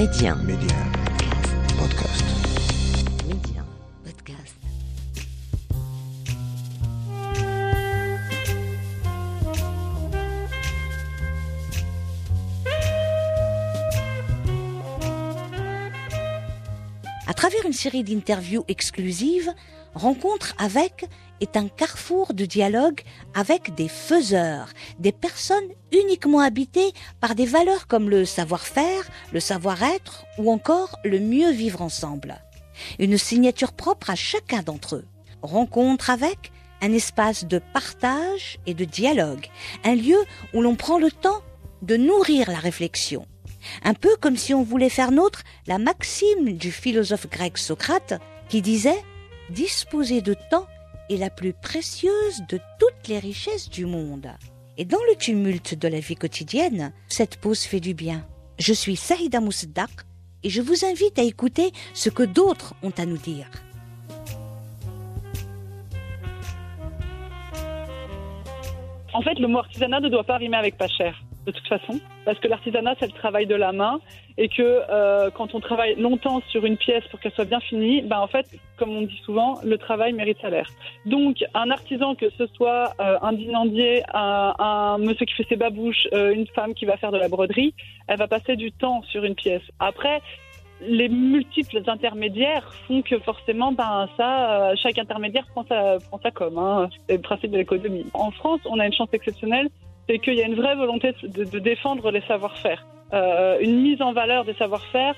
Média. Média. Podcast. Série d'interviews exclusives, Rencontre avec est un carrefour de dialogue avec des faiseurs, des personnes uniquement habitées par des valeurs comme le savoir-faire, le savoir-être ou encore le mieux vivre ensemble. Une signature propre à chacun d'entre eux. Rencontre avec un espace de partage et de dialogue, un lieu où l'on prend le temps de nourrir la réflexion. Un peu comme si on voulait faire nôtre la maxime du philosophe grec Socrate qui disait disposer de temps est la plus précieuse de toutes les richesses du monde. Et dans le tumulte de la vie quotidienne, cette pause fait du bien. Je suis Saïda Mousdak et je vous invite à écouter ce que d'autres ont à nous dire. En fait, le mot artisanat ne doit pas rimer avec pas cher, de toute façon, parce que l'artisanat, c'est le travail de la main, et que euh, quand on travaille longtemps sur une pièce pour qu'elle soit bien finie, ben en fait, comme on dit souvent, le travail mérite salaire. Donc, un artisan, que ce soit euh, un dinandier, un, monsieur qui fait ses babouches, euh, une femme qui va faire de la broderie, elle va passer du temps sur une pièce. Après, les multiples intermédiaires font que forcément, ben ça, chaque intermédiaire prend sa, prend sa com. Hein. C'est le principe de l'économie. En France, on a une chance exceptionnelle, c'est qu'il y a une vraie volonté de, défendre les savoir-faire, euh, une mise en valeur des savoir-faire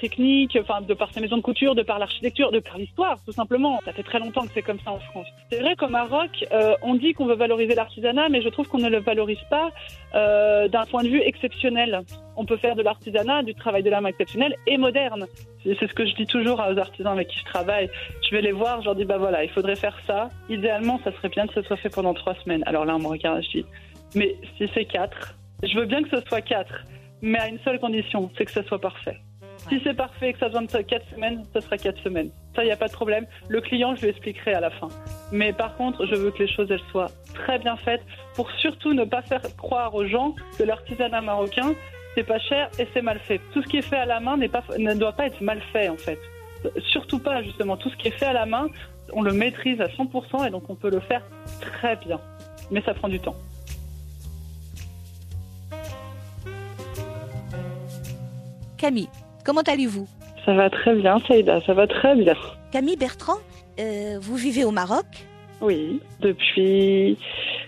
technique, enfin de par ses maisons de couture, de par l'architecture, de par l'histoire, tout simplement. Ça fait très longtemps que c'est comme ça en France. C'est vrai qu'au Maroc, euh, on dit qu'on veut valoriser l'artisanat, mais je trouve qu'on ne le valorise pas euh, d'un point de vue exceptionnel. On peut faire de l'artisanat, du travail de main exceptionnel et moderne. C'est ce que je dis toujours aux artisans avec qui je travaille. Je vais les voir, je leur dis bah voilà, il faudrait faire ça. Idéalement, ça serait bien que ce soit fait pendant trois semaines. Alors là, on me regarde, je dis mais si c'est quatre, je veux bien que ce soit quatre, mais à une seule condition, c'est que ce soit parfait. Si c'est parfait et que ça besoin de 4 semaines, ça sera 4 semaines. Ça, il n'y a pas de problème. Le client, je lui expliquerai à la fin. Mais par contre, je veux que les choses, elles soient très bien faites pour surtout ne pas faire croire aux gens que l'artisanat marocain, c'est pas cher et c'est mal fait. Tout ce qui est fait à la main pas, ne doit pas être mal fait, en fait. Surtout pas, justement. Tout ce qui est fait à la main, on le maîtrise à 100% et donc on peut le faire très bien. Mais ça prend du temps. Camille, comment allez-vous? Ça va très bien, Saïda, ça va très bien. Camille Bertrand, euh, vous vivez au Maroc? Oui, depuis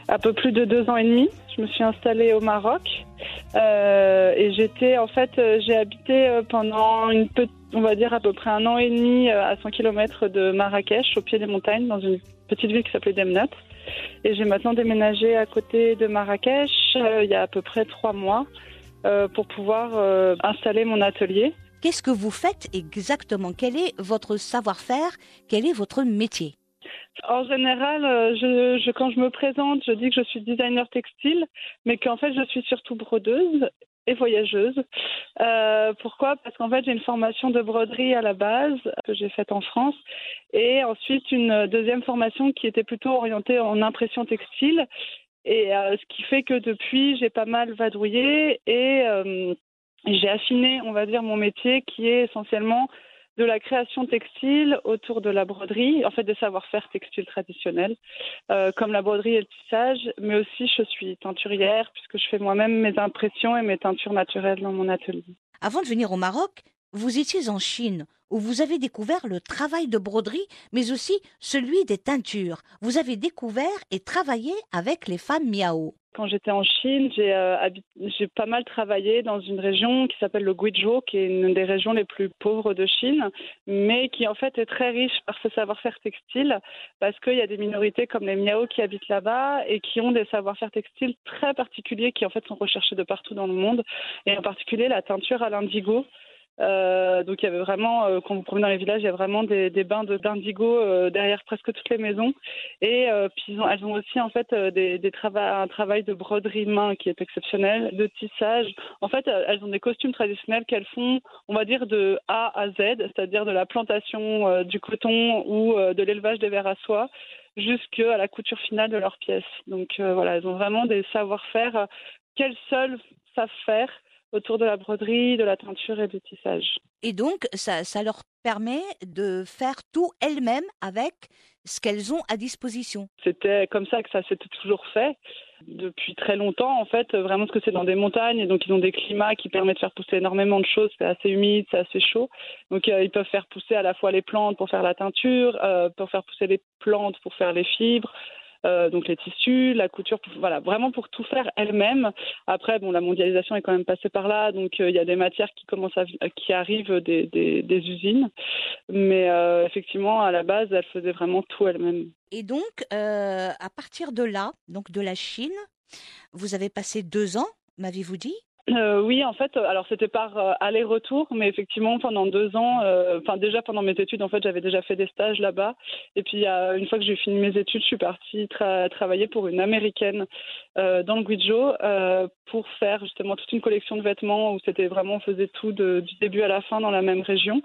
un peu plus de deux ans et demi. Je me suis installée au Maroc euh, et j'étais en fait euh, j'ai habité pendant une petite on va dire à peu près un an et demi à 100 km de Marrakech, au pied des montagnes, dans une petite ville qui s'appelait Demnat. Et j'ai maintenant déménagé à côté de Marrakech il y a à peu près trois mois euh, pour pouvoir euh, installer mon atelier. Qu'est-ce que vous faites exactement? Quel est votre savoir-faire? Quel est votre métier? En général, euh, je, je, quand je me présente, je dis que je suis designer textile, mais qu'en fait, je suis surtout brodeuse et voyageuse. Euh, pourquoi? Parce qu'en fait, j'ai une formation de broderie à la base que j'ai faite en France et ensuite une deuxième formation qui était plutôt orientée en impression textile et euh, ce qui fait que depuis, j'ai pas mal vadrouillé et euh, j'ai affiné, on va dire, mon métier qui est essentiellement de la création textile autour de la broderie, en fait des savoir-faire textiles traditionnels, euh, comme la broderie et le tissage, mais aussi je suis teinturière puisque je fais moi-même mes impressions et mes teintures naturelles dans mon atelier. Avant de venir au Maroc, vous étiez en Chine, où vous avez découvert le travail de broderie, mais aussi celui des teintures. Vous avez découvert et travaillé avec les femmes Miao. Quand j'étais en Chine, j'ai euh, pas mal travaillé dans une région qui s'appelle le Guizhou, qui est une des régions les plus pauvres de Chine, mais qui en fait est très riche par ce savoir-faire textile, parce qu'il y a des minorités comme les Miao qui habitent là-bas et qui ont des savoir-faire textiles très particuliers qui en fait sont recherchés de partout dans le monde, et en particulier la teinture à l'indigo. Euh, donc il y avait vraiment, euh, quand vous promenez dans les villages, il y a vraiment des, bains d'indigo euh, derrière presque toutes les maisons. Et euh, puis elles ont aussi en fait un travail de broderie main qui est exceptionnel, de tissage. En fait, elles ont des costumes traditionnels qu'elles font, on va dire de A à Z, c'est-à-dire de la plantation du coton ou de l'élevage des vers à soie jusqu'à la couture finale de leurs pièces. Donc voilà, elles ont vraiment des savoir-faire qu'elles seules savent faire autour de la broderie, de la teinture et du tissage. Et donc, ça, ça leur permet de faire tout elles-mêmes avec ce qu'elles ont à disposition. C'était comme ça que ça s'était toujours fait depuis très longtemps en fait vraiment parce que c'est dans des montagnes et donc ils ont des climats qui permettent de faire pousser énormément de choses c'est assez humide c'est assez chaud donc euh, ils peuvent faire pousser à la fois les plantes pour faire la teinture euh, pour faire pousser les plantes pour faire les fibres euh, donc les tissus, la couture, voilà, vraiment pour tout faire elle-même. Après, bon, la mondialisation est quand même passée par là, donc euh, il y a des matières qui commencent à, qui arrivent des, des, usines, mais euh, effectivement, à la base, elle faisait vraiment tout elle-même. Et donc, à partir de là, donc de la Chine, vous avez passé deux ans, m'avez-vous dit euh, oui, en fait, alors c'était par euh, aller-retour, mais effectivement pendant deux ans, euh, enfin déjà pendant mes études, en fait, j'avais déjà fait des stages là-bas. Et puis une fois que j'ai fini mes études, je suis partie travailler pour une américaine dans le Guizhou pour faire justement toute une collection de vêtements où c'était vraiment on faisait tout du début à la fin dans la même région.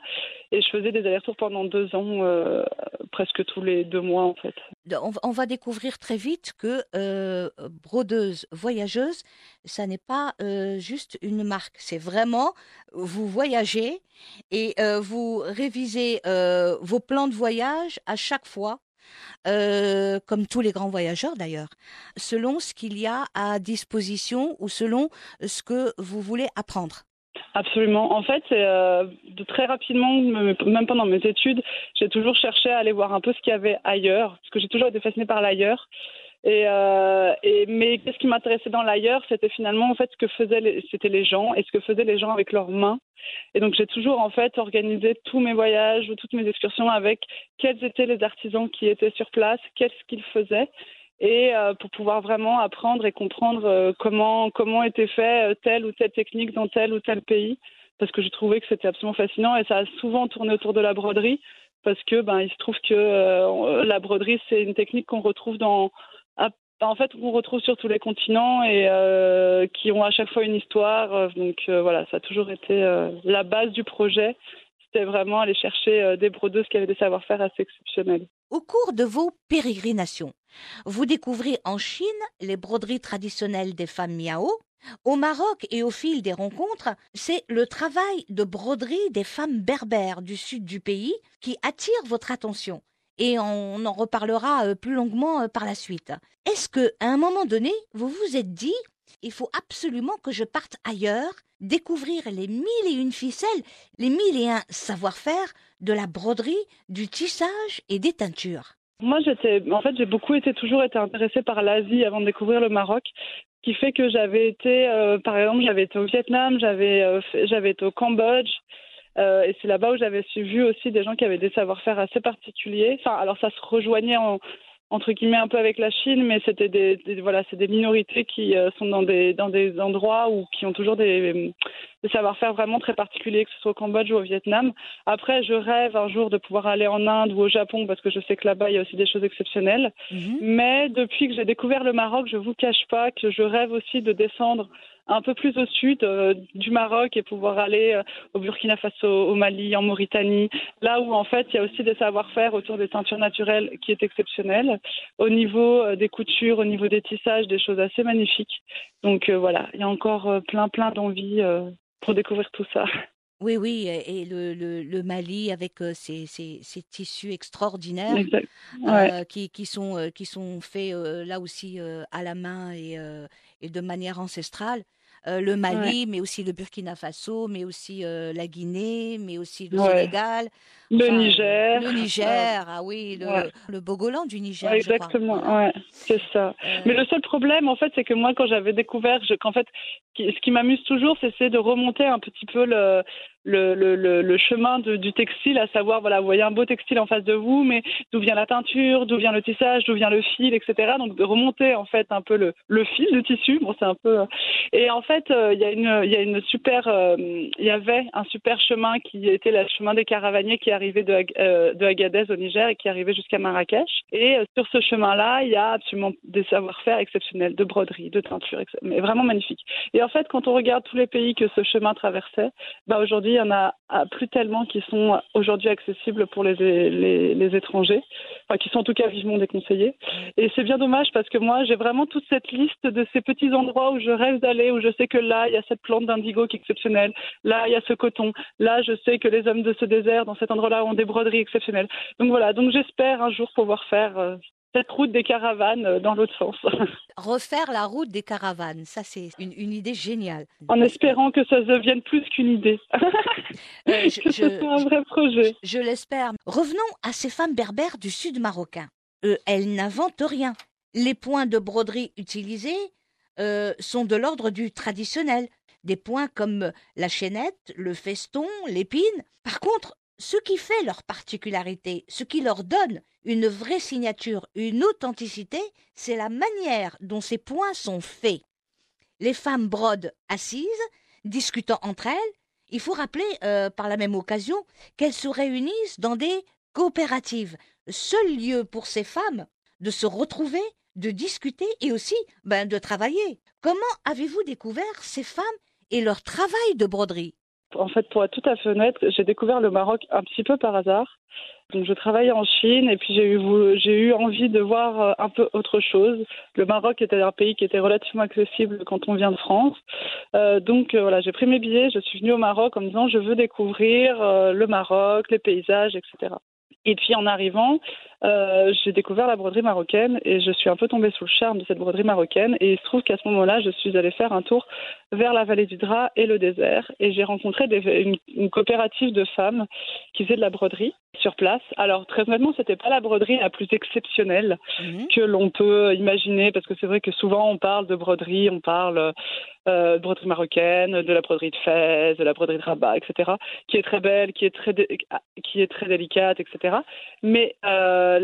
Et je faisais des allers-retours pendant deux ans, presque tous les deux mois en fait. On, va découvrir très vite que brodeuse, voyageuse, ça n'est pas juste une marque. C'est vraiment, vous voyagez et euh, vous révisez euh, vos plans de voyage à chaque fois. Euh, comme tous les grands voyageurs d'ailleurs, selon ce qu'il y a à disposition ou selon ce que vous voulez apprendre. Absolument. En fait, de très rapidement, même pendant mes études, j'ai toujours cherché à aller voir un peu ce qu'il y avait ailleurs, parce que j'ai toujours été fascinée par l'ailleurs. Euh, mais qu'est-ce qui m'intéressait dans l'ailleurs, c'était finalement en fait ce que faisaient les, c'était les gens et ce que faisaient les gens avec leurs mains. Et donc j'ai toujours en fait organisé tous mes voyages ou toutes mes excursions avec quels étaient les artisans qui étaient sur place, qu'est-ce qu'ils faisaient. Et euh, pour pouvoir vraiment apprendre et comprendre euh, comment comment était fait telle ou telle technique dans tel ou tel pays. Parce que je trouvais que c'était absolument fascinant et ça a souvent tourné autour de la broderie. Parce que ben il se trouve que la broderie c'est une technique qu'on retrouve dans en fait, on retrouve sur tous les continents et euh, qui ont à chaque fois une histoire. Euh, donc euh, voilà, ça a toujours été la base du projet. C'était vraiment aller chercher des brodeuses qui avaient des savoir-faire assez exceptionnels. Au cours de vos pérégrinations, vous découvrez en Chine les broderies traditionnelles des femmes miao. Au Maroc et au fil des rencontres, c'est le travail de broderie des femmes berbères du sud du pays qui attire votre attention et on en reparlera euh, plus longuement euh, par la suite. Est-ce que, à un moment donné, vous vous êtes dit, il faut absolument que je parte ailleurs, découvrir les mille et une ficelles, les mille et un savoir-faire de la broderie, du tissage et des teintures? Moi, j'étais, en fait, j'ai beaucoup été toujours été intéressée par l'Asie avant de découvrir le Maroc, qui fait que j'avais été, euh, par exemple, j'avais été au Vietnam, j'avais, j'avais été au Cambodge, euh, et c'est là-bas où j'avais vu aussi des gens qui avaient des savoir-faire assez particuliers. Enfin, alors ça se rejoignait en, entre guillemets un peu avec la Chine, mais c'était des, voilà, c'est des minorités qui euh, sont dans des dans des endroits où qui ont toujours des, des savoir-faire vraiment très particuliers, que ce soit au Cambodge ou au Vietnam. Après, je rêve un jour de pouvoir aller en Inde ou au Japon parce que je sais que là-bas il y a aussi des choses exceptionnelles. Mhm. Mais depuis que j'ai découvert le Maroc, je vous cache pas que je rêve aussi de descendre un peu plus au sud euh, du Maroc et pouvoir aller euh, au Burkina Faso, au Mali, en Mauritanie, là où en fait il y a aussi des savoir-faire autour des teintures naturelles qui est exceptionnel, au niveau euh, des coutures, au niveau des tissages, des choses assez magnifiques. Donc voilà, il y a encore plein plein d'envie pour découvrir tout ça. Oui, oui, et le, le, le Mali avec ces, ces, ces, tissus extraordinaires qui, qui, sont, qui sont faits là aussi à la main et, et de manière ancestrale. Euh, le Mali, mais aussi le Burkina Faso, mais aussi euh, la Guinée, mais aussi le Sénégal. Le Niger. Le Niger, ah oui, le, le Bogolan du Niger. exactement, ouais, c'est ça. Euh. Mais le seul problème, en fait, c'est que moi, quand j'avais découvert, qu'en fait, ce qui m'amuse toujours, c'est de remonter un petit peu le, le, chemin du textile, à savoir, voilà, vous voyez un beau textile en face de vous, mais d'où vient la teinture, d'où vient le tissage, d'où vient le fil, etc. Donc de remonter en fait un peu le, fil du tissu. Bon, c'est un peu. Et en fait, euh, il y a une, y a une super, euh, il y avait un super chemin qui était le chemin des caravaniers qui arrivait de, euh, de Agadez au Niger et qui arrivait jusqu'à Marrakech. Et sur ce chemin-là, il y a absolument des savoir-faire exceptionnels de broderie, de teinture, mais vraiment magnifique. Et en fait, quand on regarde tous les pays que ce chemin traversait, bah aujourd'hui il y en a plus tellement qui sont aujourd'hui accessibles pour les, les, les étrangers, enfin, qui sont en tout cas vivement déconseillés. Et c'est bien dommage parce que moi, j'ai vraiment toute cette liste de ces petits endroits où je rêve d'aller, où je sais que là, il y a cette plante d'indigo qui est exceptionnelle, là, il y a ce coton, là, je sais que les hommes de ce désert, dans cet endroit-là, ont des broderies exceptionnelles. Donc voilà, donc j'espère un jour pouvoir faire euh, cette route des caravanes euh, dans l'autre sens. Refaire la route des caravanes, ça c'est une, une idée géniale. En espérant que ça devienne plus qu'une idée. Euh, je- que ce je- soit un vrai projet. Je l'espère. Revenons à ces femmes berbères du sud marocain. Euh, elles n'inventent rien. Les points de broderie utilisés euh, sont de l'ordre du traditionnel. Des points comme la chaînette, le feston, l'épine. Par contre, ce qui fait leur particularité, ce qui leur donne une vraie signature, une authenticité, c'est la manière dont ces points sont faits. Les femmes brodent assises, discutant entre elles. Il faut rappeler, euh, par la même occasion, qu'elles se réunissent dans des coopératives, seul lieu pour ces femmes de se retrouver, de discuter et aussi ben, de travailler. Comment avez-vous découvert ces femmes et leur travail de broderie? En fait, pour être tout à fait honnête, j'ai découvert le Maroc un petit peu par hasard. Donc, je travaillais en Chine et puis j'ai eu, j'ai eu envie de voir euh, un peu autre chose. Le Maroc était un pays qui était relativement accessible quand on vient de France. Euh, donc, euh, voilà, j'ai pris mes billets, je suis venue au Maroc en me disant je veux découvrir le Maroc, les paysages, etc. Et puis en arrivant, euh, j'ai découvert la broderie marocaine et je suis un peu tombée sous le charme de cette broderie marocaine. Et il se trouve qu'à ce moment-là, je suis allée faire un tour vers la vallée du Drap et le désert. Et j'ai rencontré des- une, une coopérative de femmes qui faisait de la broderie sur place. Alors très honnêtement, c'était pas la broderie la plus exceptionnelle Mhm. que l'on peut imaginer, parce que c'est vrai que souvent on parle de broderie, on parle euh, de broderie marocaine, de la broderie de Fès, de la broderie de Rabat, etc., qui est très belle, qui est très, qui est très délicate, etc. Mais euh,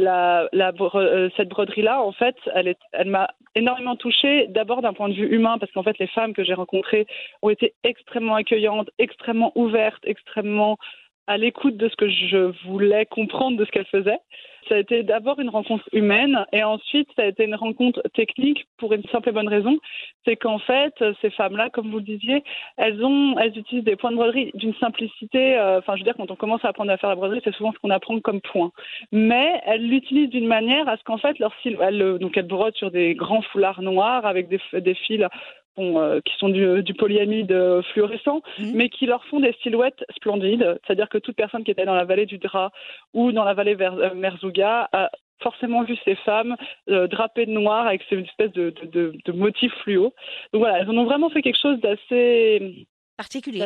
euh, cette broderie-là, en fait, elle m'a énormément touchée, d'abord d'un point de vue humain, parce qu'en fait, les femmes que j'ai rencontrées ont été extrêmement accueillantes, extrêmement ouvertes, extrêmement à l'écoute de ce que je voulais comprendre de ce qu'elles faisaient. Ça a été d'abord une rencontre humaine et ensuite ça a été une rencontre technique pour une simple et bonne raison, c'est qu'en fait ces femmes-là, comme vous le disiez, elles utilisent des points de broderie d'une simplicité. euh, Enfin, je veux dire, quand on commence à apprendre à faire la broderie, c'est souvent ce qu'on apprend comme point. Mais elles l'utilisent d'une manière à ce qu'en fait leur elles, donc elles brodent sur des grands foulards noirs avec des fils euh, qui sont du, du polyamide euh, fluorescent, Mhm. mais qui leur font des silhouettes splendides. C'est-à-dire que toute personne qui était dans la vallée du Drap ou dans la vallée vers euh, Merzouga a forcément vu ces femmes euh, drapées de noir avec ces espèces de, de, de, de motifs fluo. Donc voilà, elles en ont vraiment fait quelque chose d'assez Particulier.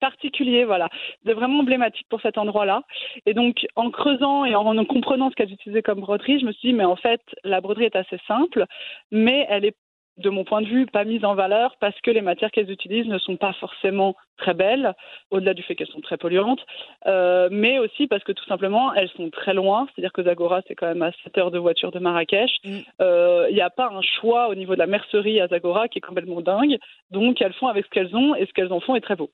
particulier, voilà. C'est vraiment emblématique pour cet endroit-là. Et donc, en creusant et en comprenant ce qu'elles utilisaient comme broderie, je me suis dit, mais en fait, la broderie est assez simple, mais elle est, de mon point de vue, pas mise en valeur parce que les matières qu'elles utilisent ne sont pas forcément très belles, au-delà du fait qu'elles sont très polluantes, euh, mais aussi parce que tout simplement, elles sont très loin. C'est-à-dire que Zagora, c'est quand même à 7 heures de voiture de Marrakech. Mm. Euh, Il n'y a pas un choix au niveau de la mercerie à Zagora qui est complètement dingue. Donc, elles font avec ce qu'elles ont et ce qu'elles en font est très beau.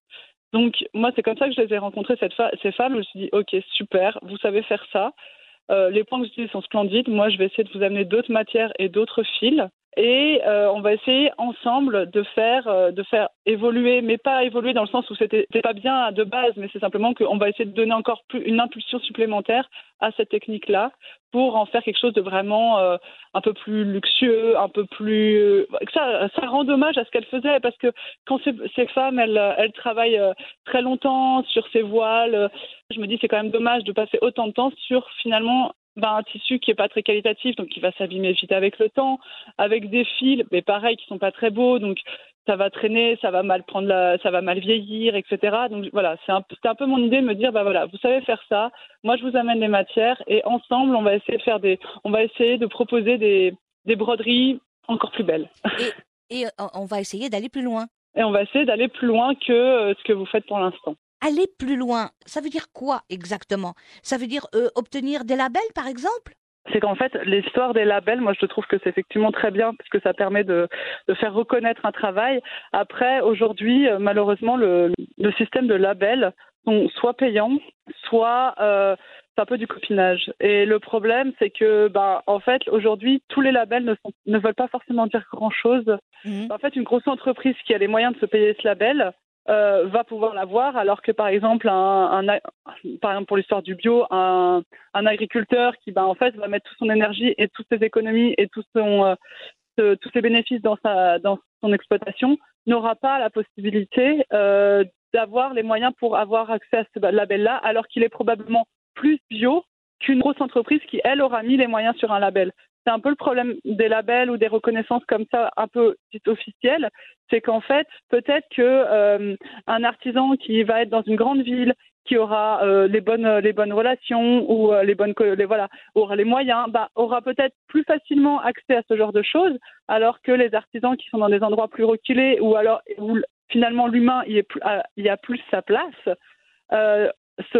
Donc, moi, c'est comme ça que je les ai rencontrées, cette ces femmes. Je me suis dit, OK, super, vous savez faire ça. Euh, les points que vous utilisez sont splendides. Moi, je vais essayer de vous amener d'autres matières et d'autres fils. Et euh, on va essayer ensemble de faire, euh, de faire évoluer, mais pas évoluer dans le sens où c'était pas bien de base, mais c'est simplement qu'on va essayer de donner encore plus une impulsion supplémentaire à cette technique-là pour en faire quelque chose de vraiment euh, un peu plus luxueux, un peu plus. euh, ça, ça rend hommage à ce qu'elle faisait parce que quand ces, femmes, elles, elles travaillent euh, très longtemps sur ces voiles, euh, je me dis c'est quand même dommage de passer autant de temps sur finalement ben, un tissu qui est pas très qualitatif, donc qui va s'abîmer vite avec le temps, avec des fils, mais pareil, qui sont pas très beaux, donc ça va traîner, ça va mal prendre la, ça va mal vieillir, etc. Donc voilà, c'est un, un peu mon idée de me dire, bah voilà, vous savez faire ça, moi je vous amène les matières et ensemble on va essayer de faire des, on va essayer de proposer des, des broderies encore plus belles. Et euh, on va essayer d'aller plus loin. Et on va essayer d'aller plus loin que euh, ce que vous faites pour l'instant. Aller plus loin, ça veut dire quoi exactement? Ça veut dire euh, obtenir des labels, par exemple? C'est qu'en fait, l'histoire des labels, moi, je trouve que c'est effectivement très bien parce que ça permet de, de faire reconnaître un travail. Après, aujourd'hui, euh, malheureusement, le, le système de labels sont soit payants, soit euh, c'est un peu du copinage. Et le problème, c'est que, bah, en fait, aujourd'hui, tous les labels ne, sont, ne veulent pas forcément dire grand-chose. Mhm. En fait, une grosse entreprise qui a les moyens de se payer ce label euh, va pouvoir l'avoir, alors que par exemple, un, un par exemple pour l'histoire du bio, un, un, agriculteur qui ben, en fait va mettre toute son énergie et toutes ses économies et tout son, euh, tous ses bénéfices dans, sa, dans son exploitation n'aura pas la possibilité euh, d'avoir les moyens pour avoir accès à ce label-là, alors qu'il est probablement plus bio qu'une grosse entreprise qui, elle, aura mis les moyens sur un label. C'est un peu le problème des labels ou des reconnaissances comme ça un peu officielles, c'est qu'en fait peut-être que euh, un artisan qui va être dans une grande ville qui aura euh, les bonnes les bonnes relations ou euh, les bonnes les voilà aura les moyens bah, aura peut-être plus facilement accès à ce genre de choses alors que les artisans qui sont dans des endroits plus reculés ou alors où finalement l'humain y, y a plus sa place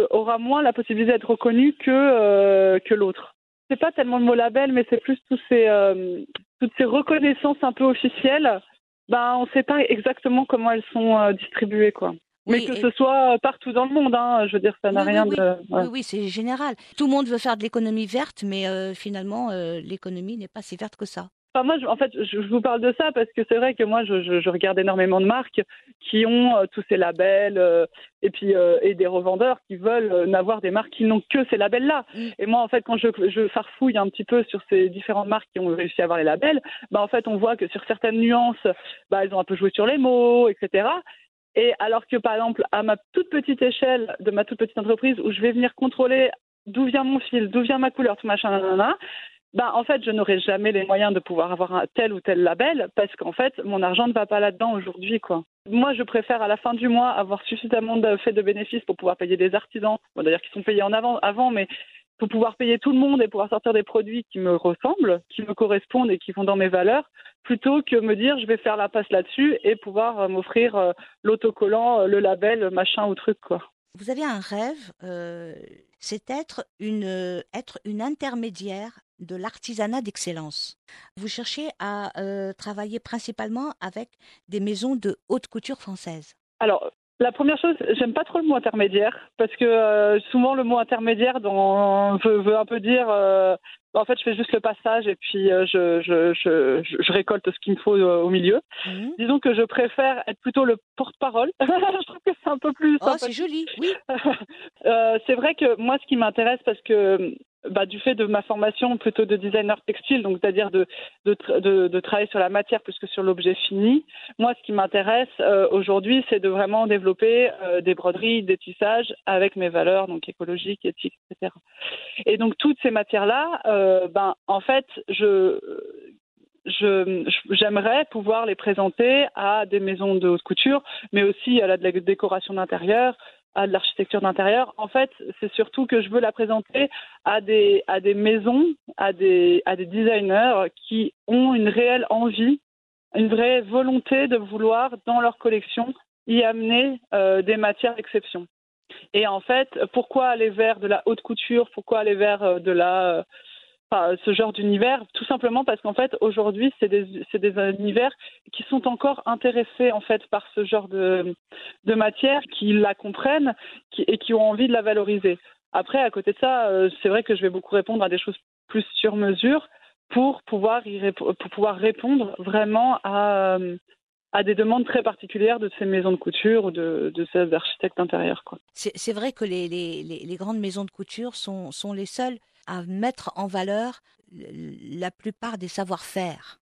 aura moins la possibilité d'être reconnu que que l'autre c'est pas tellement le mot label, mais c'est plus tous ces, euh, toutes ces reconnaissances un peu officielles. Ben, on ne sait pas exactement comment elles sont euh, distribuées, quoi. mais que ce soit partout dans le monde, hein, je veux dire, ça n'a rien de. Oui, oui, c'est général. Tout le monde veut faire de l'économie verte, mais euh, finalement, l'économie n'est pas si verte que ça moi, en fait, je, vous parle de ça parce que c'est vrai que moi, je, je, regarde énormément de marques qui ont euh, tous ces labels euh, et puis euh, et des revendeurs qui veulent n'avoir des marques qui n'ont que ces labels-là. Mm. Et moi, en fait, quand je, je farfouille un petit peu sur ces différentes marques qui ont réussi à avoir les labels, bah, en fait, on voit que sur certaines nuances, bah, elles ont un peu joué sur les mots, etc. Et alors que, par exemple, à ma toute petite échelle de ma toute petite entreprise, où je vais venir contrôler d'où vient mon fil, d'où vient ma couleur, tout machin, nanana, bah, en fait, je n'aurai jamais les moyens de pouvoir avoir un tel ou tel label parce qu'en fait, mon argent ne va pas là-dedans aujourd'hui, quoi. Moi, je préfère à la fin du mois avoir suffisamment de fait de bénéfices pour pouvoir payer des artisans, bon, d'ailleurs qui sont payés en avant, avant, mais pour pouvoir payer tout le monde et pouvoir sortir des produits qui me ressemblent, qui me correspondent et qui vont dans mes valeurs, plutôt que me dire je vais faire la passe là-dessus et pouvoir euh, m'offrir euh, l'autocollant, euh, le label, machin ou truc, quoi. Vous avez un rêve, c'est être une, être une intermédiaire de l'artisanat d'excellence. Vous cherchez à euh, travailler principalement avec des maisons de haute couture françaises. Alors, la première chose, j'aime pas trop le mot intermédiaire parce que euh, souvent le mot intermédiaire dans, veut, un peu dire euh, en fait je fais juste le passage et puis je, je, je, je, récolte ce qu'il me faut au milieu. Mhm. Disons que je préfère être plutôt le porte-parole. je trouve que c'est un peu plus. Oh, c'est joli, oui. c'est vrai que moi ce qui m'intéresse parce que bah, du fait de ma formation plutôt de designer textile, donc c'est-à-dire de, de, travailler sur la matière plus que sur l'objet fini. Moi, ce qui m'intéresse euh, aujourd'hui, c'est de vraiment développer euh, des broderies, des tissages avec mes valeurs, donc écologiques, éthiques, etc. Et donc toutes ces matières-là, euh, ben en fait, je j'aimerais pouvoir les présenter à des maisons de haute couture, mais aussi à la décoration d'intérieur, à de l'architecture d'intérieur. En fait, c'est surtout que je veux la présenter à des, maisons, à des, designers qui ont une réelle envie, une vraie volonté de vouloir, dans leur collection, y amener euh, des matières d'exception. Et en fait, pourquoi aller vers de la haute couture? Pourquoi aller vers euh, de la ce genre d'univers, tout simplement parce qu'en fait aujourd'hui c'est des, des univers qui sont encore intéressés en fait par ce genre de, de matière, qui la comprennent et qui ont envie de la valoriser. Après, à côté de ça, euh, c'est vrai que je vais beaucoup répondre à des choses plus sur mesure pour pouvoir, pour pouvoir répondre vraiment à, à des demandes très particulières de ces maisons de couture ou de, de ces architectes intérieurs. C'est vrai que les, les, les, grandes maisons de couture sont, sont les seules à mettre en valeur la plupart des savoir-faire.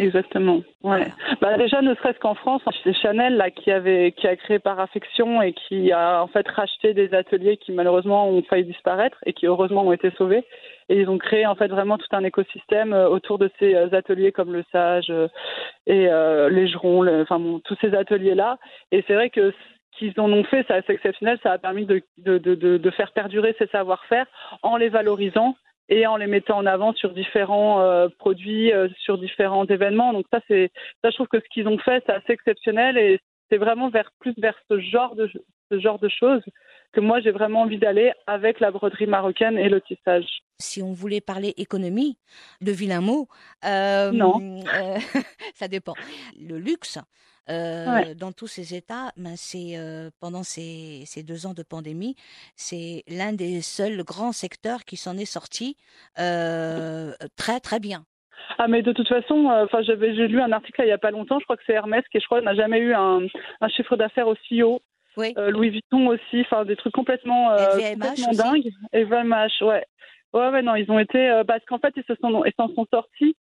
Exactement. Ouais. Bah déjà, ne serait-ce qu'en France, c'est Chanel là qui avait qui a créé par affection et qui a en fait racheté des ateliers qui malheureusement ont failli disparaître et qui heureusement ont été sauvés. Et ils ont créé en fait vraiment tout un écosystème euh, autour de ces euh, ateliers comme le Sage euh, et les Gerons, enfin bon, tous ces ateliers là. Et c'est vrai que qu'ils en ont fait, c'est assez exceptionnel. Ça a permis de, de, de, de faire perdurer ces savoir-faire en les valorisant et en les mettant en avant sur différents euh, produits, euh, sur différents événements. Donc ça, c'est ça, je trouve que ce qu'ils ont fait, c'est assez exceptionnel et c'est vraiment vers plus vers ce genre de ce genre de choses que moi j'ai vraiment envie d'aller avec la broderie marocaine et le tissage. Si on voulait parler économie, de vilain mot, euh, non, ça dépend. Le luxe, euh, dans tous ces états, ben c'est euh, pendant ces, ces, deux ans de pandémie, c'est l'un des seuls grands secteurs qui s'en est sorti euh, très très bien. Ah mais de toute façon, euh, enfin j'avais j'ai lu un article il y a pas longtemps, je crois que c'est Hermès qui je crois n'a jamais eu un, un chiffre d'affaires aussi haut. Oui. Euh, Louis Vuitton aussi, enfin des trucs complètement, euh, complètement dingues. Et LVMH, ouais. Ouais ouais non, ils ont été euh, parce qu'en fait ils se sont ils s'en sont sortis.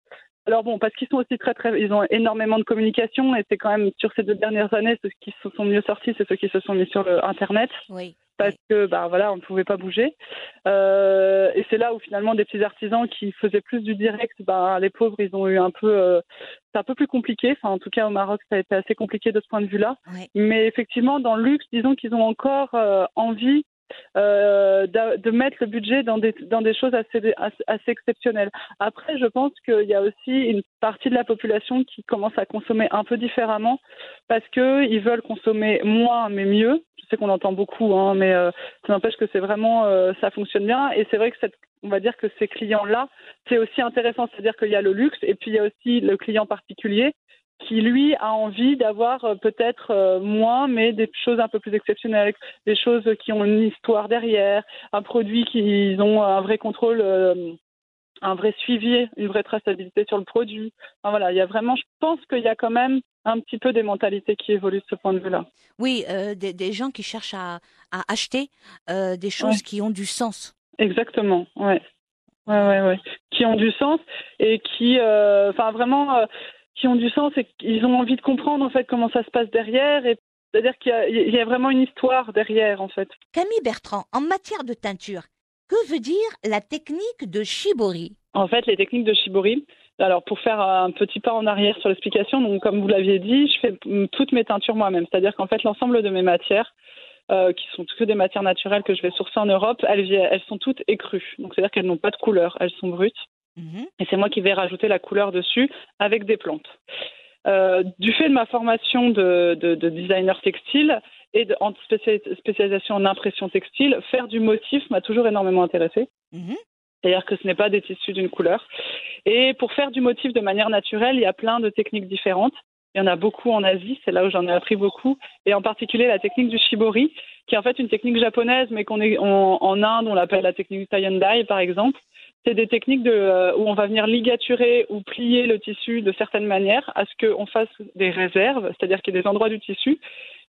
Alors bon, parce qu'ils sont aussi très très ils ont énormément de communication et c'est quand même sur ces deux dernières années ceux qui se sont mieux sortis, c'est ceux qui se sont mis sur le internet Oui. parce que bah voilà on ne pouvait pas bouger Euh, et c'est là où finalement des petits artisans qui faisaient plus du direct bah les pauvres ils ont eu un peu euh, c'est un peu plus compliqué enfin en tout cas au Maroc ça a été assez compliqué de ce point de vue là Oui. mais effectivement dans le luxe disons qu'ils ont encore euh, envie euh, de, mettre le budget dans des choses assez exceptionnelles. Après, je pense qu'il y a aussi une partie de la population qui commence à consommer un peu différemment parce que ils veulent consommer moins mais mieux. Je sais qu'on entend beaucoup, hein, mais euh, ça n'empêche que c'est vraiment euh, ça fonctionne bien. Et c'est vrai que cette on va dire que ces clients-là, c'est aussi intéressant, c'est-à-dire qu'il y a le luxe et puis il y a aussi le client particulier qui lui a envie d'avoir euh, peut-être euh, moins, mais des choses un peu plus exceptionnelles, des choses qui ont une histoire derrière, un produit qui ont un vrai contrôle, euh, un vrai suivi, une vraie traçabilité sur le produit. Enfin, voilà, il y a vraiment, je pense qu'il y a quand même un petit peu des mentalités qui évoluent de ce point de vue-là. Oui, euh, des, des gens qui cherchent à, à acheter euh, des choses Ouais. qui ont du sens. Exactement, ouais. Ouais, ouais, ouais. Qui ont du sens et qui, euh, enfin vraiment, euh, qui ont du sens et qu'ils ont envie de comprendre en fait comment ça se passe derrière. Et c'est-à-dire qu'il y a, il y a vraiment une histoire derrière en fait. Camille Bertrand, en matière de teinture, que veut dire la technique de Shibori? En fait, les techniques de Shibori. Alors, pour faire un petit pas en arrière sur l'explication, donc comme vous l'aviez dit, je fais toutes mes teintures moi-même. C'est-à-dire qu'en fait, l'ensemble de mes matières, euh, qui sont que des matières naturelles que je vais sourcer en Europe, elles, elles sont toutes écrues. Donc, c'est-à-dire qu'elles n'ont pas de couleur, elles sont brutes. Mhm. Et c'est moi qui vais rajouter la couleur dessus avec des plantes. Euh, du fait de ma formation de, de- de designer textile et de, en spéciali- spécialisation en impression textile, faire du motif m'a toujours énormément intéressée. Mhm. C'est-à-dire que ce n'est pas des tissus d'une couleur. Et pour faire du motif de manière naturelle, il y a plein de techniques différentes. Il y en a beaucoup en Asie, c'est là où j'en ai appris beaucoup. Et en particulier la technique du shibori, qui est en fait une technique japonaise, mais qu'on est en, en Inde, on l'appelle la technique du tie and dye, par exemple. C'est des techniques de, euh, où on va venir ligaturer ou plier le tissu de certaines manières à ce qu'on fasse des réserves, c'est-à-dire qu'il y a des endroits du tissu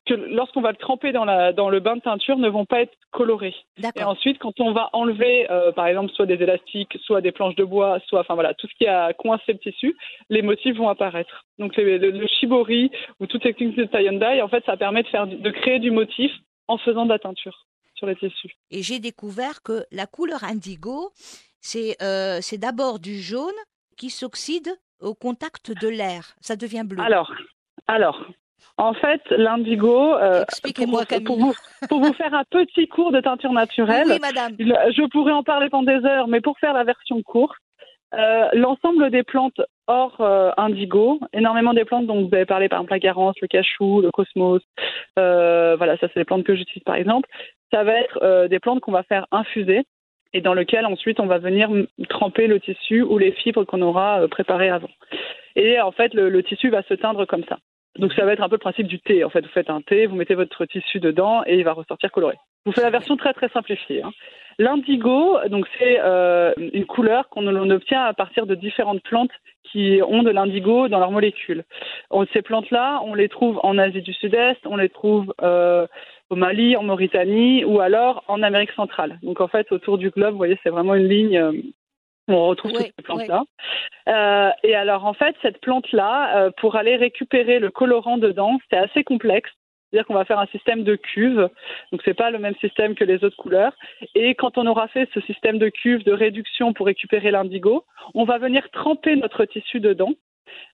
que lorsqu'on va le tremper dans, la, dans le bain de teinture ne vont pas être colorés. Et ensuite, quand on va enlever, euh, par exemple, soit des élastiques, soit des planches de bois, soit, enfin voilà, tout ce qui a coincé le tissu, les motifs vont apparaître. Donc le, le, le shibori ou toute technique de tie and dye, en fait, ça permet de faire, de créer du motif en faisant de la teinture sur les tissus. Et j'ai découvert que la couleur indigo, c'est euh, c'est d'abord du jaune qui s'oxyde au contact de l'air. Ça devient bleu. Alors, alors, en fait, l'indigo, euh, Expliquez-moi, pour, pour vous, pour vous faire un petit cours de teinture naturelle, oui, madame. Je pourrais en parler pendant des heures, mais pour faire la version courte, euh, l'ensemble des plantes hors euh, indigo, énormément des plantes dont vous avez parlé, par exemple la garance, le cachou, le cosmos, euh, voilà, ça c'est les plantes que j'utilise par exemple, ça va être des plantes qu'on va faire infuser et dans lesquelles ensuite on va venir tremper le tissu ou les fibres qu'on aura euh, préparées avant. Et en fait, le, tissu va se teindre comme ça. Donc ça va être un peu le principe du thé. En fait, vous faites un thé, vous mettez votre tissu dedans et il va ressortir coloré. Vous fais la version très très simplifiée. hein. L'indigo, donc c'est euh, une couleur qu'on obtient à partir de différentes plantes qui ont de l'indigo dans leurs molécules. Ces plantes-là, on les trouve en Asie du Sud-Est, on les trouve euh, au Mali, en Mauritanie ou alors en Amérique centrale. Donc en fait, autour du globe, vous voyez, c'est vraiment une ligne euh, où on retrouve Ouais, toutes ces plantes-là. Euh, et alors en fait, cette plante-là, euh, pour aller récupérer le colorant dedans, c'est assez complexe. C'est-à-dire qu'on va faire un système de cuve, donc c'est pas le même système que les autres couleurs. Et quand on aura fait ce système de cuve de réduction pour récupérer l'indigo, on va venir tremper notre tissu dedans.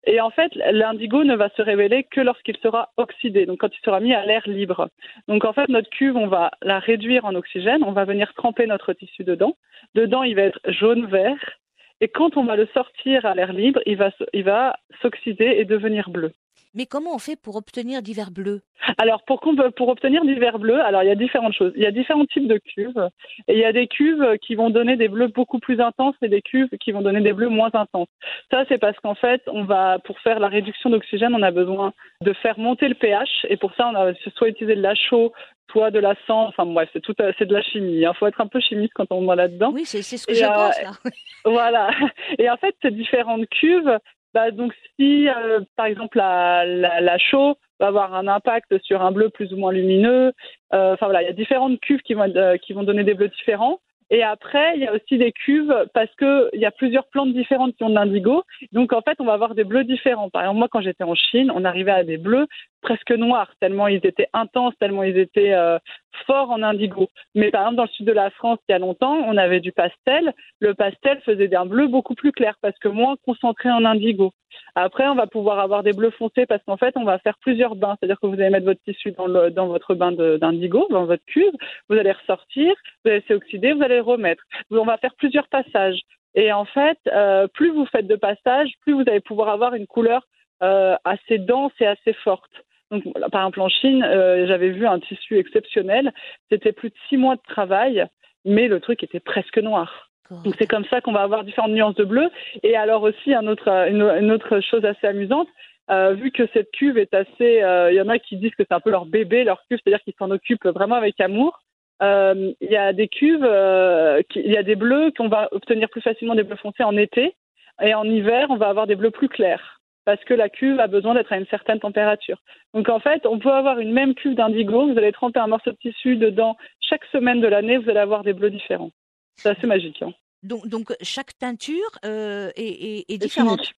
Et en fait, l'indigo ne va se révéler que lorsqu'il sera oxydé, donc quand il sera mis à l'air libre. Donc en fait, notre cuve, on va la réduire en oxygène, on va venir tremper notre tissu dedans. Dedans, il va être jaune-vert. Et quand on va le sortir à l'air libre, il va, se- il va s'oxyder et devenir bleu. Mais comment on fait pour obtenir divers bleus Alors, pour, pour obtenir divers bleus, alors il y a différentes choses. Il y a différents types de cuves. Et il y a des cuves qui vont donner des bleus beaucoup plus intenses et des cuves qui vont donner des bleus moins intenses. Ça, c'est parce qu'en fait, on va, pour faire la réduction d'oxygène, on a besoin de faire monter le pH. Et pour ça, on a soit utilisé de la chaux, soit de la cendre. Enfin bref, c'est tout, c'est de la chimie. Il hein. faut être un peu chimiste quand on va là-dedans. Oui, c'est, ce que je pense là. voilà. Et en fait, ces différentes cuves, bah, donc si euh, par exemple la, chaux va avoir un impact sur un bleu plus ou moins lumineux, euh, enfin voilà, il y a différentes cuves qui vont, euh, qui vont donner des bleus différents. Et après, il y a aussi des cuves parce que il y a plusieurs plantes différentes qui ont de l'indigo. Donc en fait, on va avoir des bleus différents. Par exemple, moi, quand j'étais en Chine, on arrivait à des bleus presque noirs, tellement ils étaient intenses, tellement ils étaient euh, forts en indigo. Mais par exemple, dans le sud de la France, il y a longtemps, on avait du pastel. Le pastel faisait un bleu beaucoup plus clair parce que moins concentré en indigo. Après, on va pouvoir avoir des bleus foncés parce qu'en fait, on va faire plusieurs bains. C'est-à-dire que vous allez mettre votre tissu dans, votre bain d'indigo, dans votre cuve, vous allez ressortir, vous allez s'oxyder, vous allez le remettre. On va faire plusieurs passages. Et en fait, euh, plus vous faites de passages, plus vous allez pouvoir avoir une couleur euh, assez dense et assez forte. Donc, par exemple, en Chine, euh, j'avais vu un tissu exceptionnel. C'était plus de six mois de travail, mais le truc était presque noir. Donc c'est comme ça qu'on va avoir différentes nuances de bleu. Et alors aussi un autre, une, autre chose assez amusante, euh, vu que cette cuve est assez, euh, il y en a qui disent que c'est un peu leur bébé, leur cuve, c'est-à-dire qu'ils s'en occupent vraiment avec amour. Euh, il y a des cuves, il y a des bleus qu'on va obtenir plus facilement des bleus foncés en été, et en hiver on va avoir des bleus plus clairs parce que la cuve a besoin d'être à une certaine température. Donc en fait, on peut avoir une même cuve d'indigo, vous allez tremper un morceau de tissu dedans chaque semaine de l'année, vous allez avoir des bleus différents. C'est assez magique. Hein. Donc, donc chaque teinture euh, est, est, différente.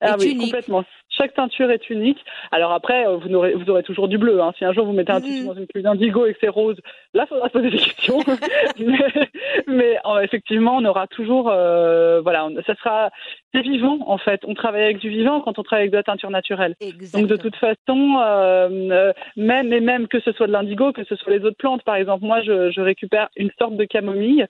Ah oui, complètement. Chaque teinture est unique. Alors après, euh, vous aurez, vous aurez toujours du bleu. Hein. Si un jour vous mettez un tissu mmh. dans une cuve d'indigo et que c'est rose, là, il faudra se poser des questions. mais, euh, effectivement, on aura toujours, euh, voilà, ça sera, c'est vivant en fait. On travaille avec du vivant quand on travaille avec de la teinture naturelle. Donc de toute façon, euh, même et même que ce soit de l'indigo, que ce soit les autres plantes, par exemple, moi, je, je récupère une sorte de camomille.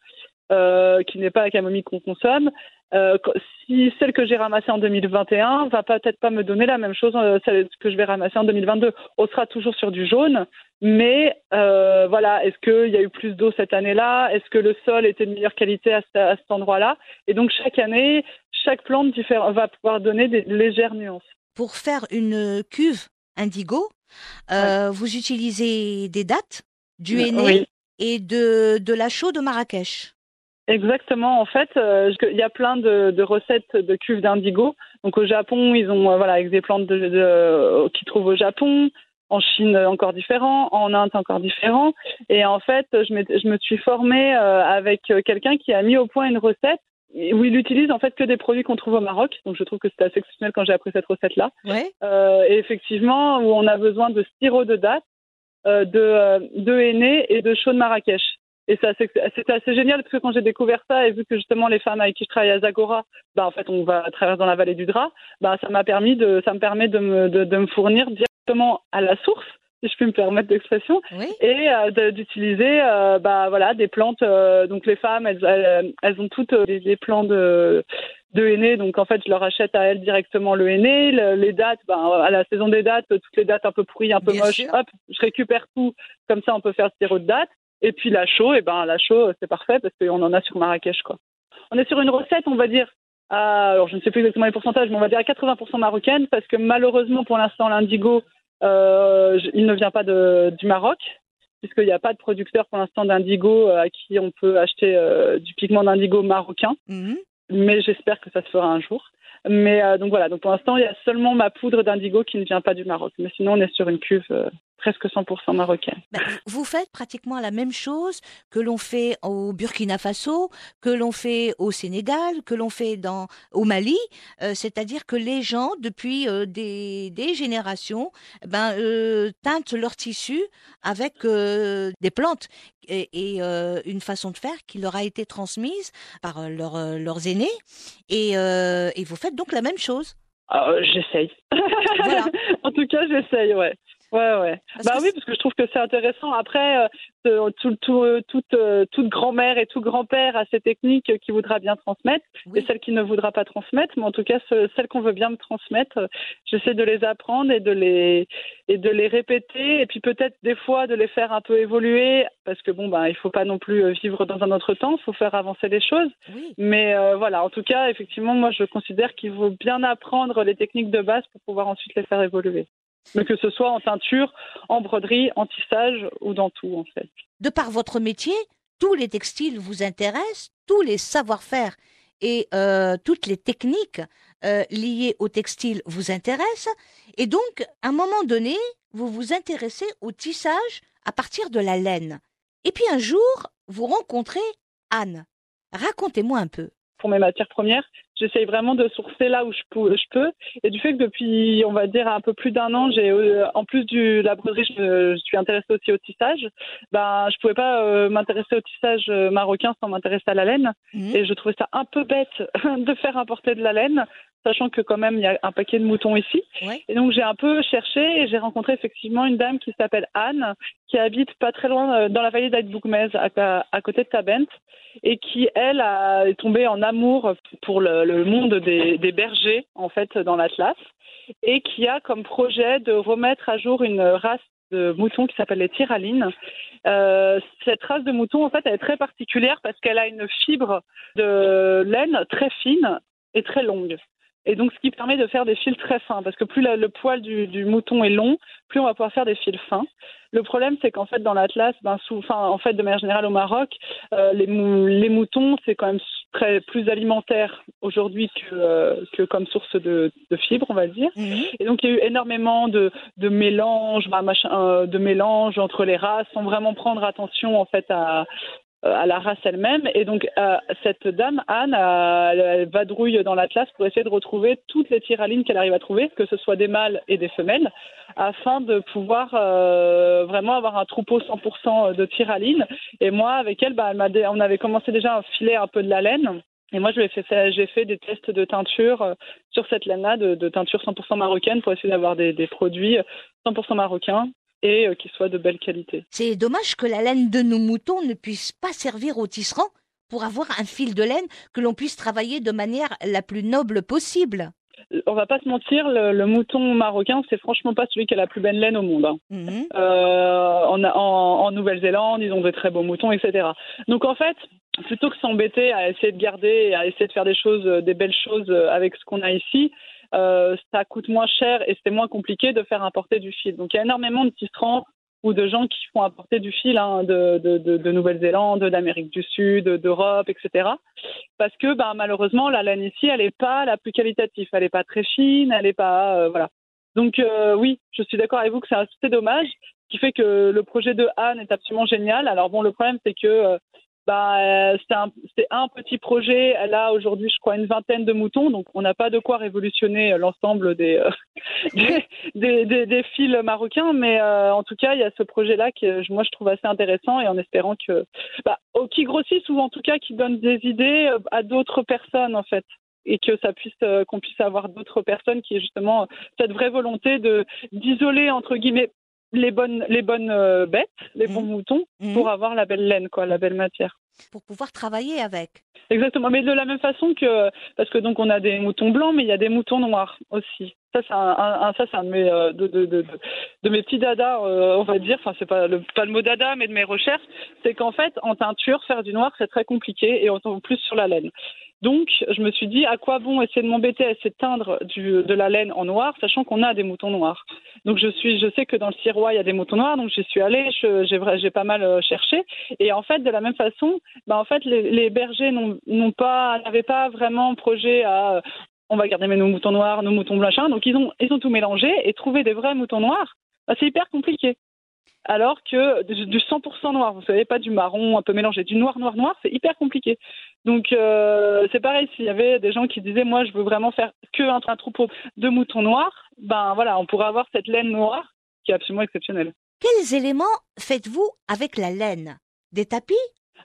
Euh, qui n'est pas la camomille qu'on consomme, euh, si celle que j'ai ramassée en 2021 va peut-être pas me donner la même chose euh, celle que je vais ramasser en 2022. On sera toujours sur du jaune, mais euh, voilà, est-ce qu'il y a eu plus d'eau cette année-là? Est-ce que le sol était de meilleure qualité à, cet endroit-là? Et donc chaque année, chaque plante va pouvoir donner des légères nuances. Pour faire une cuve indigo, vous utilisez des dates, du henné et de, de la chaux de Marrakech. Exactement. En fait, euh, il y a plein de, de recettes de cuves d'indigo. Donc au Japon, ils ont euh, voilà avec des plantes de, de, qu'ils trouvent au Japon. En Chine, encore différent. En Inde, encore différent. Et en fait, je, je me suis formée euh, avec quelqu'un qui a mis au point une recette où il utilise en fait que des produits qu'on trouve au Maroc. Donc je trouve que c'était assez exceptionnel quand j'ai appris cette recette-là. Ouais. Euh, et effectivement, où on a besoin de sirop de date, euh, de, de henné et de chaud de Marrakech. Et c'était assez génial parce que quand j'ai découvert ça et vu que justement les femmes avec qui je travaille à Zagora, bah en fait on va à travers dans la vallée du drap, bah ça m'a permis de, ça me permet de me, de, de me fournir directement à la source si je puis me permettre d'expression, et euh, d'utiliser euh, bah, voilà, des plantes. Euh, donc les femmes, elles, elles, ont toutes des, plants de, de henné, donc en fait je leur achète à elles directement le henné. les dates, bah, à la saison des dates, toutes les dates un peu pourries, un peu moches, hop, je récupère tout, comme ça on peut faire ce de dates. Et puis la chaux, et eh ben la chaux, c'est parfait parce qu'on en a sur Marrakech, quoi. On est sur une recette, on va dire, alors je ne sais plus exactement les pourcentages, mais on va dire à 80% marocaine parce que malheureusement pour l'instant l'indigo, euh, il ne vient pas de, du Maroc puisqu'il n'y a pas de producteur pour l'instant d'indigo euh, à qui on peut acheter euh, du pigment d'indigo marocain. Mhm. Mais j'espère que ça se fera un jour. Mais donc voilà, donc pour l'instant, il y a seulement ma poudre d'indigo qui ne vient pas du Maroc. Mais sinon, on est sur une cuve presque 100% marocaine. Ben, vous faites pratiquement la même chose que l'on fait au Burkina Faso, que l'on fait au Sénégal, que l'on fait dans, au Mali, euh, c'est-à-dire que les gens, depuis euh, des, des, générations, ben, euh, teintent leur tissu avec des plantes et, et une façon de faire qui leur a été transmise par leurs aînés. Et, et, vous faites donc la même chose. Ah, j'essaye. en tout cas, j'essaye, ouais. Ouais, ouais. Parce bah oui, parce que je trouve que c'est intéressant. Après, euh, tout, tout, euh, toute, euh, toute grand-mère et tout grand-père a ces techniques qui voudra bien transmettre Oui. et celles qui ne voudra pas transmettre. Mais en tout cas, ce- celles qu'on veut bien me transmettre, j'essaie de les apprendre et de les, et de les répéter. Et puis peut-être des fois de les faire un peu évoluer parce que bon, bah, il faut pas non plus vivre dans un autre temps. Il faut faire avancer les choses. Oui. Mais voilà, en tout cas, effectivement, moi, je considère qu'il faut bien apprendre les techniques de base pour pouvoir ensuite les faire évoluer. Mais que ce soit en teinture, en broderie, en tissage ou dans tout, en fait. De par votre métier, tous les textiles vous intéressent, tous les savoir-faire et euh, toutes les techniques euh, liées au textile vous intéressent. Et donc, à un moment donné, vous vous intéressez au tissage à partir de la laine. Et puis un jour, vous rencontrez Anne. Racontez-moi un peu. Pour mes matières premières, j'essaye vraiment de sourcer là où je peux, je peux. Et du fait que depuis, on va dire, un peu plus d'un an, j'ai, euh, en plus de la broderie, je, suis intéressée aussi au tissage. Ben, je pouvais pas euh, m'intéresser au tissage euh, marocain sans m'intéresser à la laine. Mhm. Et je trouvais ça un peu bête de faire importer de la laine, sachant que quand même il y a un paquet de moutons ici. Ouais. Et donc j'ai un peu cherché et j'ai rencontré effectivement une dame qui s'appelle Anne, qui habite pas très loin euh, dans la vallée d'Aït-Bougmez, à, à côté de Tabent, et qui elle a, est tombée en amour pour le, le monde des, des bergers en fait dans l'Atlas, et qui a comme projet de remettre à jour une race de moutons qui s'appelle les tyralines. Euh, cette race de mouton, en fait, elle est très particulière parce qu'elle a une fibre de laine très fine et très longue. Et donc, ce qui permet de faire des fils très fins, parce que plus la- le poil du, du mouton est long, plus on va pouvoir faire des fils fins. Le problème, c'est qu'en fait, dans l'Atlas, ben, sous, enfin, en fait, de manière générale au Maroc, euh, les, mou- les moutons, c'est quand même très plus alimentaire aujourd'hui que, euh, que comme source de, de fibres, on va dire. Mhm. Et donc, il y a eu énormément de, de mélanges, machin, euh, de mélanges entre les races, sans vraiment prendre attention en fait à, à la race elle-même. Et donc, euh, cette dame, Anne, euh, elle, elle vadrouille dans l'Atlas pour essayer de retrouver toutes les tyralines qu'elle arrive à trouver, que ce soit des mâles et des femelles, afin de pouvoir euh, vraiment avoir un troupeau 100% de tyralines. Et moi, avec elle, bah, on avait commencé déjà à filer un peu de la laine. Et moi, j'ai fait des tests de teinture euh, sur cette laine-là, de, teinture 100% marocaine, pour essayer d'avoir des produits 100% marocains et euh, qui soient de belle qualité. C'est dommage que la laine de nos moutons ne puisse pas servir au tisserand pour avoir un fil de laine que l'on puisse travailler de manière la plus noble possible. On va pas se mentir, le, le mouton marocain, c'est franchement pas celui qui a la plus belle laine au monde. hein. Mhm. Euh, en, en- en Nouvelle-Zélande, ils ont de très beaux moutons, etc. Donc en fait, plutôt que s'embêter à essayer de garder et à essayer de faire des choses, euh, des belles choses euh, avec ce qu'on a ici, euh, ça coûte moins cher et c'est moins compliqué de faire importer du fil. Donc il y a énormément de tisserands ou de gens qui font apporter du fil hein, de, de, de, de Nouvelle-Zélande, d'Amérique du Sud, d'Europe, etc. Parce que ben, malheureusement, la laine ici, elle n'est pas la plus qualitative. Elle n'est pas très fine, elle n'est pas. euh, voilà. Donc euh, oui, je suis d'accord avec vous que c'est c'est dommage, ce qui fait que le projet de Anne est absolument génial. Alors bon, le problème, c'est que bah, euh, c'est un, un petit projet. Elle a aujourd'hui, je crois, une vingtaine de moutons, donc on n'a pas de quoi révolutionner euh, l'ensemble des, euh, des, des, des- fils marocains. Mais euh, en tout cas, il y a ce projet-là que moi je trouve assez intéressant et en espérant que, bah, qui grossit ou en tout cas qui donne des idées euh, à d'autres personnes en fait et que ça puisse qu'on puisse avoir d'autres personnes qui aient justement cette vraie volonté de d'isoler entre guillemets les bonnes les bonnes euh, bêtes, les bons Mhm. moutons Mhm. pour avoir la belle laine quoi, la belle matière. Pour pouvoir travailler avec. Exactement, mais de la même façon que parce que donc on a des moutons blancs, mais il y a des moutons noirs aussi. Ça c'est un, ça c'est un de mes euh, de, de, de, de- de mes petits dadas, euh, on va dire. Enfin c'est pas le pas le mot dada, mais de mes recherches, c'est qu'en fait en teinture faire du noir c'est très compliqué et on tombe plus sur la laine. Donc je me suis dit à quoi bon essayer de m'embêter à essayer de teindre de la laine en noir, sachant qu'on a des moutons noirs. Donc je suis je sais que dans le Sirois il y a des moutons noirs, donc j'y suis allée, j'ai pas mal euh, cherché et en fait de la même façon bah, en fait, les, bergers n'avaient pas vraiment projet à, euh, on va garder nos moutons noirs, nos moutons blanchins. Donc ils ont, ils ont tout mélangé et trouver des vrais moutons noirs, bah, c'est hyper compliqué. Alors que du, du 100% noir, vous savez, pas du marron un peu mélangé, du noir, noir, noir, c'est hyper compliqué. Donc euh, c'est pareil, s'il y avait des gens qui disaient, moi, je veux vraiment faire que un, un troupeau de moutons noirs, ben voilà, on pourrait avoir cette laine noire qui est absolument exceptionnelle. Quels éléments faites-vous avec la laine? Des tapis?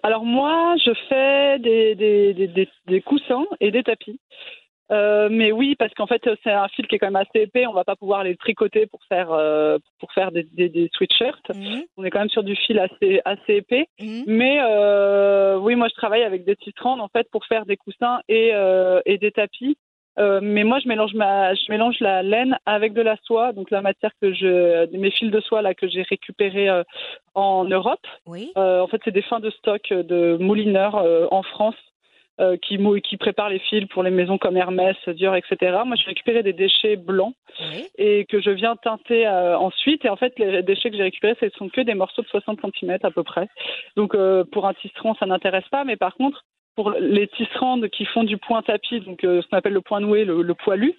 Alors moi, je fais des, des, des, des, des coussins et des tapis. Euh, mais oui, parce qu'en fait, c'est un fil qui est quand même assez épais. On va pas pouvoir les tricoter pour faire euh, pour faire des, des, des sweatshirts. Mhm. On est quand même sur du fil assez assez épais. Mhm. Mais euh, oui, moi je travaille avec des tisserandes en fait pour faire des coussins et et des tapis. Mais moi je mélange ma je mélange la laine avec de la soie, donc la matière que je mes fils de soie là que j'ai récupérés euh, en Europe. Oui. En fait, c'est des fins de stock de moulineurs en France euh, qui, qui préparent les fils pour les maisons comme Hermès, Dior, etc. Moi, j'ai récupéré des déchets blancs Oui. et que je viens teinter euh, ensuite. Et en fait, les déchets que j'ai récupérés, ce sont que des morceaux de 60 cm à peu près. Donc, euh, pour un tisserand, ça n'intéresse pas. Mais par contre, pour les tisserandes qui font du point tapis, donc euh, ce qu'on appelle le point noué, le, le poilu,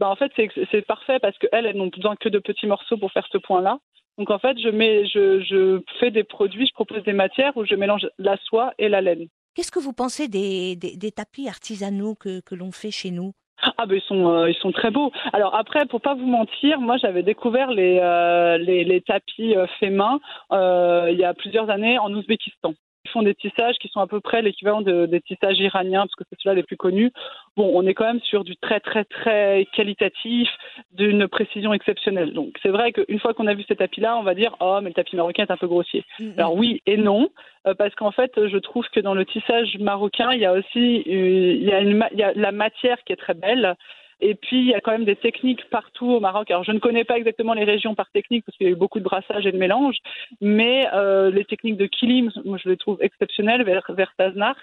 bah, en fait, c'est c'est parfait parce qu'elles, elles n'ont besoin que de petits morceaux pour faire ce point-là. Donc en fait, je mets, je, je fais des produits, je propose des matières où je mélange la soie et la laine. Qu'est-ce que vous pensez des, tapis artisanaux que, l'on fait chez nous? Ah ben ils sont, euh, ils sont très beaux. Alors après, pour pas vous mentir, moi j'avais découvert les, euh, tapis euh, faits main il y a plusieurs années en Ouzbékistan. Ils font des tissages qui sont à peu près l'équivalent de, des tissages iraniens, parce que c'est ceux-là les plus connus. Bon, on est quand même sur du très très très qualitatif, d'une précision exceptionnelle. Donc c'est vrai qu'une fois qu'on a vu ces tapis-là, on va dire oh mais le tapis marocain est un peu grossier. Mhm. Alors oui et non, euh, parce qu'en fait, je trouve que dans le tissage marocain, il y a aussi il y a, une, ma- il y a la matière qui est très belle. Et puis, il y a quand même des techniques partout au Maroc. Alors, je ne connais pas exactement les régions par technique parce qu'il y a eu beaucoup de brassage et de mélange, mais euh, les techniques de Kilim, moi, je les trouve exceptionnelles vers, vers Taznart.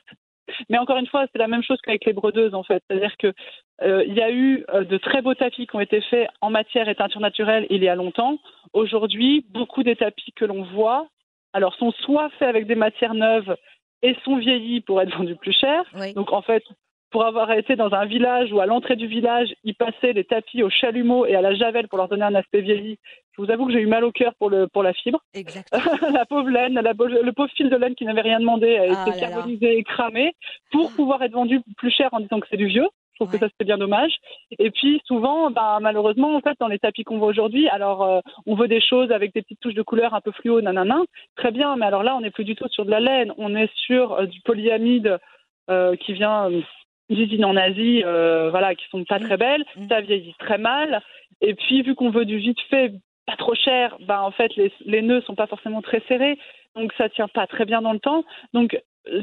Mais encore une fois, c'est la même chose qu'avec les brodeuses, en fait. C'est-à-dire que euh, il y a eu euh, de très beaux tapis qui ont été faits en matière et teinture naturelle il y a longtemps. Aujourd'hui, beaucoup des tapis que l'on voit, alors, sont soit faits avec des matières neuves et sont vieillis pour être vendus plus cher. Oui. Donc en fait, pour avoir été dans un village où à l'entrée du village, ils passaient les tapis au chalumeau et à la javel pour leur donner un aspect vieilli, je vous avoue que j'ai eu mal au cœur pour, le, pour la fibre. Exactement. la pauvre laine, la le pauvre fil de laine qui n'avait rien demandé a Ah été là là. carbonisé et cramé pour pouvoir être vendu plus cher en disant que c'est du vieux. Je trouve Ouais. que ça c'est bien dommage. Et puis souvent, ben, malheureusement, en fait, dans les tapis qu'on voit aujourd'hui, alors euh, on veut des choses avec des petites touches de couleur un peu fluo, nanana, très bien. Mais alors là, on n'est plus du tout sur de la laine, on est sur euh, du polyamide euh, qui vient d'usines en Asie, euh, voilà, qui sont pas très belles. Mhm. Ça vieillit très mal. Et puis vu qu'on veut du vite fait, pas trop cher, ben en fait les, les nœuds sont pas forcément très serrés, donc ça tient pas très bien dans le temps. Donc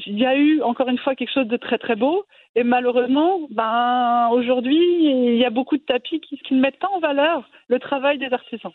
il y a eu encore une fois quelque chose de très très beau. Et malheureusement, ben aujourd'hui, il y a beaucoup de tapis qui, qui ne mettent pas en valeur le travail des artisans.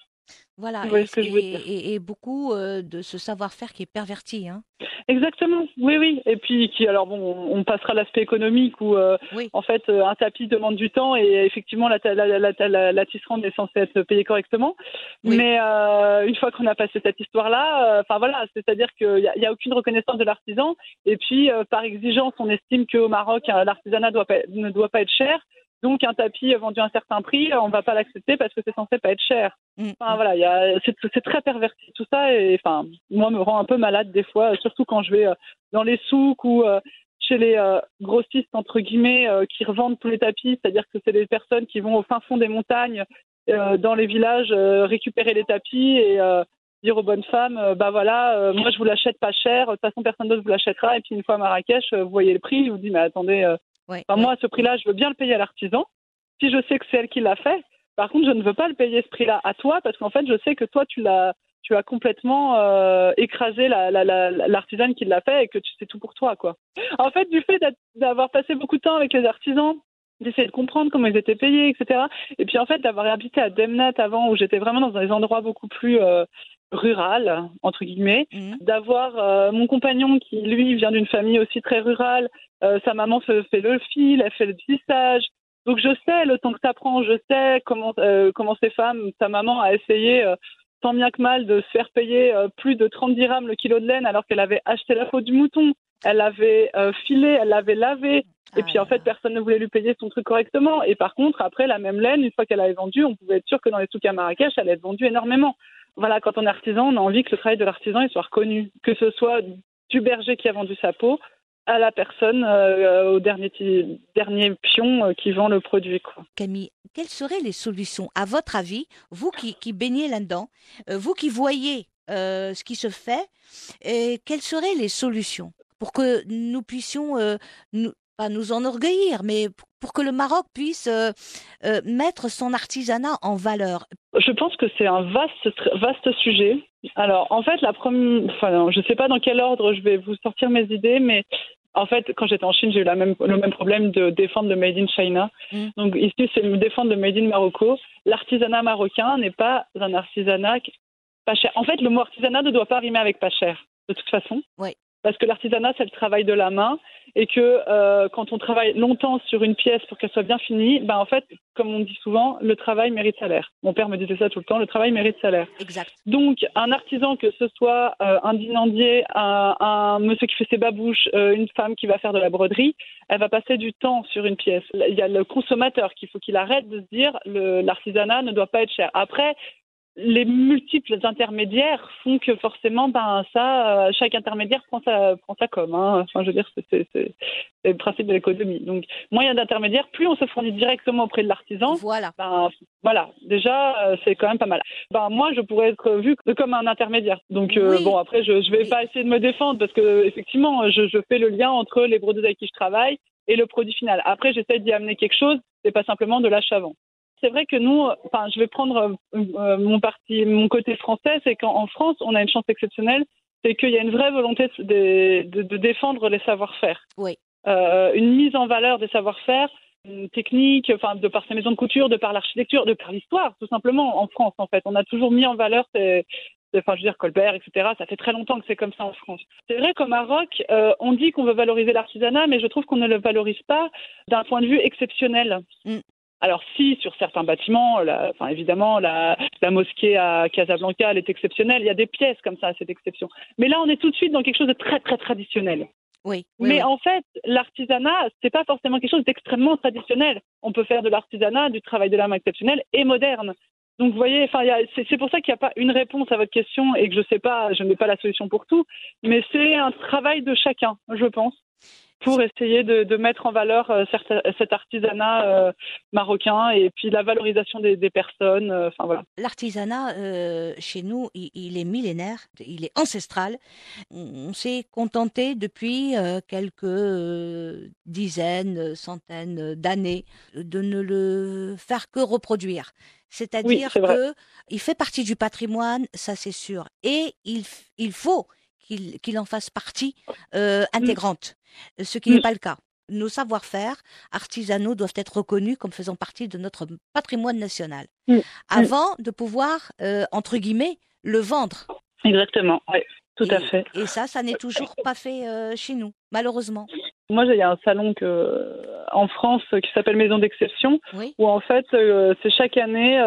Voilà. Vous voyez et, ce que je veux et- dire? et- et beaucoup euh, de ce savoir-faire qui est perverti. Hein. Exactement, oui, oui. Et puis, qui, alors bon, on passera à l'aspect économique où, euh, Oui. en fait, euh, un tapis demande du temps et effectivement, la, la, la, la, la, la tisserande est censée être payée correctement. Oui. Mais euh, une fois qu'on a passé cette histoire-là, enfin voilà, c'est-à-dire qu'il n'y a, y a aucune reconnaissance de l'artisan. Et puis, par exigence, on estime qu'au Maroc, l'artisanat doit pas- ne doit pas être cher. Donc, un tapis vendu à un certain prix, on ne va pas l'accepter parce que c'est censé pas être cher. Mm, Enfin voilà, il y a, c'est, c'est très perverti tout ça et enfin moi me rend un peu malade des fois, surtout quand je vais euh, dans les souks ou euh, chez les euh, grossistes entre guillemets euh, qui revendent tous les tapis, c'est-à-dire que c'est des personnes qui vont au fin fond des montagnes, euh, dans les villages récupérer les tapis et dire aux bonnes femmes, bah voilà, moi je vous l'achète pas cher, de toute façon personne d'autre vous l'achètera et puis une fois à Marrakech, vous voyez le prix, vous dis mais attendez, Ouais, Enfin, ouais. moi, à ce prix-là, je veux bien le payer à l'artisan. Si je sais que c'est elle qui l'a fait, par contre, je ne veux pas le payer ce prix-là à toi parce qu'en fait, je sais que toi, tu l'as, tu as complètement euh, écrasé la- la- la- l'artisane qui l'a fait et que tu sais tout pour toi, quoi. En fait, du fait d'avoir passé beaucoup de temps avec les artisans, d'essayer de comprendre comment ils étaient payés, etc. Et puis en fait, d'avoir habité à Demnat avant, où j'étais vraiment dans des endroits beaucoup plus euh, rural entre guillemets, Mhm. d'avoir euh, mon compagnon qui lui vient d'une famille aussi très rurale. Euh, sa maman fait, fait le fil, elle fait le tissage. Donc je sais le temps que ça prend, je sais comment euh, comment ces femmes, sa maman a essayé tant bien que mal de se faire payer plus de 30 dirhams le kilo de laine alors qu'elle avait acheté la peau du mouton, elle l'avait euh, filé, elle l'avait lavé. Et Ah puis en fait, là. personne ne voulait lui payer son truc correctement. Et par contre, après, la même laine, une fois qu'elle avait vendu, on pouvait être sûr que dans les souks à Marrakech, elle allait être vendue énormément. Voilà, quand on est artisan, on a envie que le travail de l'artisan soit reconnu, que ce soit du berger qui a vendu sa peau à la personne, euh, au dernier, dernier pion euh, qui vend le produit. Quoi. Camille, quelles seraient les solutions, à votre avis, vous qui, qui baignez là-dedans, euh, vous qui voyez ce qui se fait, et quelles seraient les solutions? Pour que nous puissions euh, nous, pas nous enorgueillir, mais pour que le Maroc puisse euh, euh, mettre son artisanat en valeur Je pense que c'est un vaste, vaste sujet. Alors, en fait, la première, enfin, je ne sais pas dans quel ordre je vais vous sortir mes idées, mais en fait, quand j'étais en Chine, j'ai eu la même, le même problème de défendre le Made in China. Mm. Donc ici, c'est défendre le Made in Morocco. L'artisanat marocain n'est pas un artisanat pas cher. En fait, le mot artisanat ne doit pas rimer avec pas cher, de toute façon. Oui parce que l'artisanat, c'est le travail de la main, et que euh, quand on travaille longtemps sur une pièce pour qu'elle soit bien finie, ben en fait, comme on dit souvent, le travail mérite salaire. Mon père me disait ça tout le temps, le travail mérite salaire. Exact. Donc, un artisan, que ce soit euh, un dinandier, un, monsieur qui fait ses babouches, euh, une femme qui va faire de la broderie, elle va passer du temps sur une pièce. Il y a le consommateur qu'il faut qu'il arrête de se dire l'artisanat ne doit pas être cher. Après, les multiples intermédiaires font que forcément, ben ça, euh, chaque intermédiaire prend sa prend sa com. Hein. Enfin, je veux dire, c'est le principe de l'économie. Donc, a d'intermédiaires, plus on se fournit directement auprès de l'artisan. Voilà. Ben, voilà. Déjà, euh, c'est quand même pas mal. Ben moi, je pourrais être vu comme un intermédiaire. Donc euh, bon, après, je je vais pas essayer de me défendre parce que effectivement, je, je fais le lien entre les brodeuses avec qui je travaille et le produit final. Après, j'essaie d'y amener quelque chose. C'est pas simplement de l'achat-vente c'est vrai que nous, enfin, je vais prendre euh, mon parti, mon côté français, c'est qu'en France, on a une chance exceptionnelle, c'est qu'il y a une vraie volonté de, de, défendre les savoir-faire. Oui. Euh, une mise en valeur des savoir-faire, une technique, enfin, de par ces maisons de couture, de par l'architecture, de par l'histoire, tout simplement, en France, en fait. On a toujours mis en valeur ces, enfin, je veux dire, Colbert, etc. Ça fait très longtemps que c'est comme ça en France. C'est vrai qu'au Maroc, euh, on dit qu'on veut valoriser l'artisanat, mais je trouve qu'on ne le valorise pas d'un point de vue exceptionnel. Mm. Alors si sur certains bâtiments, enfin évidemment la, mosquée à Casablanca, elle est exceptionnelle. Il y a des pièces comme ça à cette exception. Mais là, on est tout de suite dans quelque chose de très très traditionnel. Oui. Mais en fait, l'artisanat, c'est pas forcément quelque chose d'extrêmement traditionnel. On peut faire de l'artisanat, du travail de l'âme exceptionnel et moderne. Donc, vous voyez, enfin, c'est pour ça qu'il n'y a pas une réponse à votre question et que je sais pas, je n'ai pas la solution pour tout, mais c'est un travail de chacun, je pense pour essayer de, de, mettre en valeur euh, cet artisanat euh, marocain et puis la valorisation des, des personnes. Euh, enfin voilà. L'artisanat chez nous, il, est millénaire, il est ancestral. On, s'est contenté depuis quelques dizaines, centaines d'années de ne le faire que reproduire. C'est-à-dire qu'il fait partie du patrimoine, ça c'est sûr, et il, il faut qu'il en fasse partie euh, mm. intégrante, ce qui n'est mm. pas le cas. Nos savoir-faire artisanaux doivent être reconnus comme faisant partie de notre patrimoine national, mm. avant de pouvoir, euh, entre guillemets, le vendre. Exactement, oui, tout à fait. Et ça, ça n'est toujours pas fait euh, chez nous, malheureusement. Moi, il y a un salon que, en France qui s'appelle Maison d'Exception, où en fait, c'est chaque année,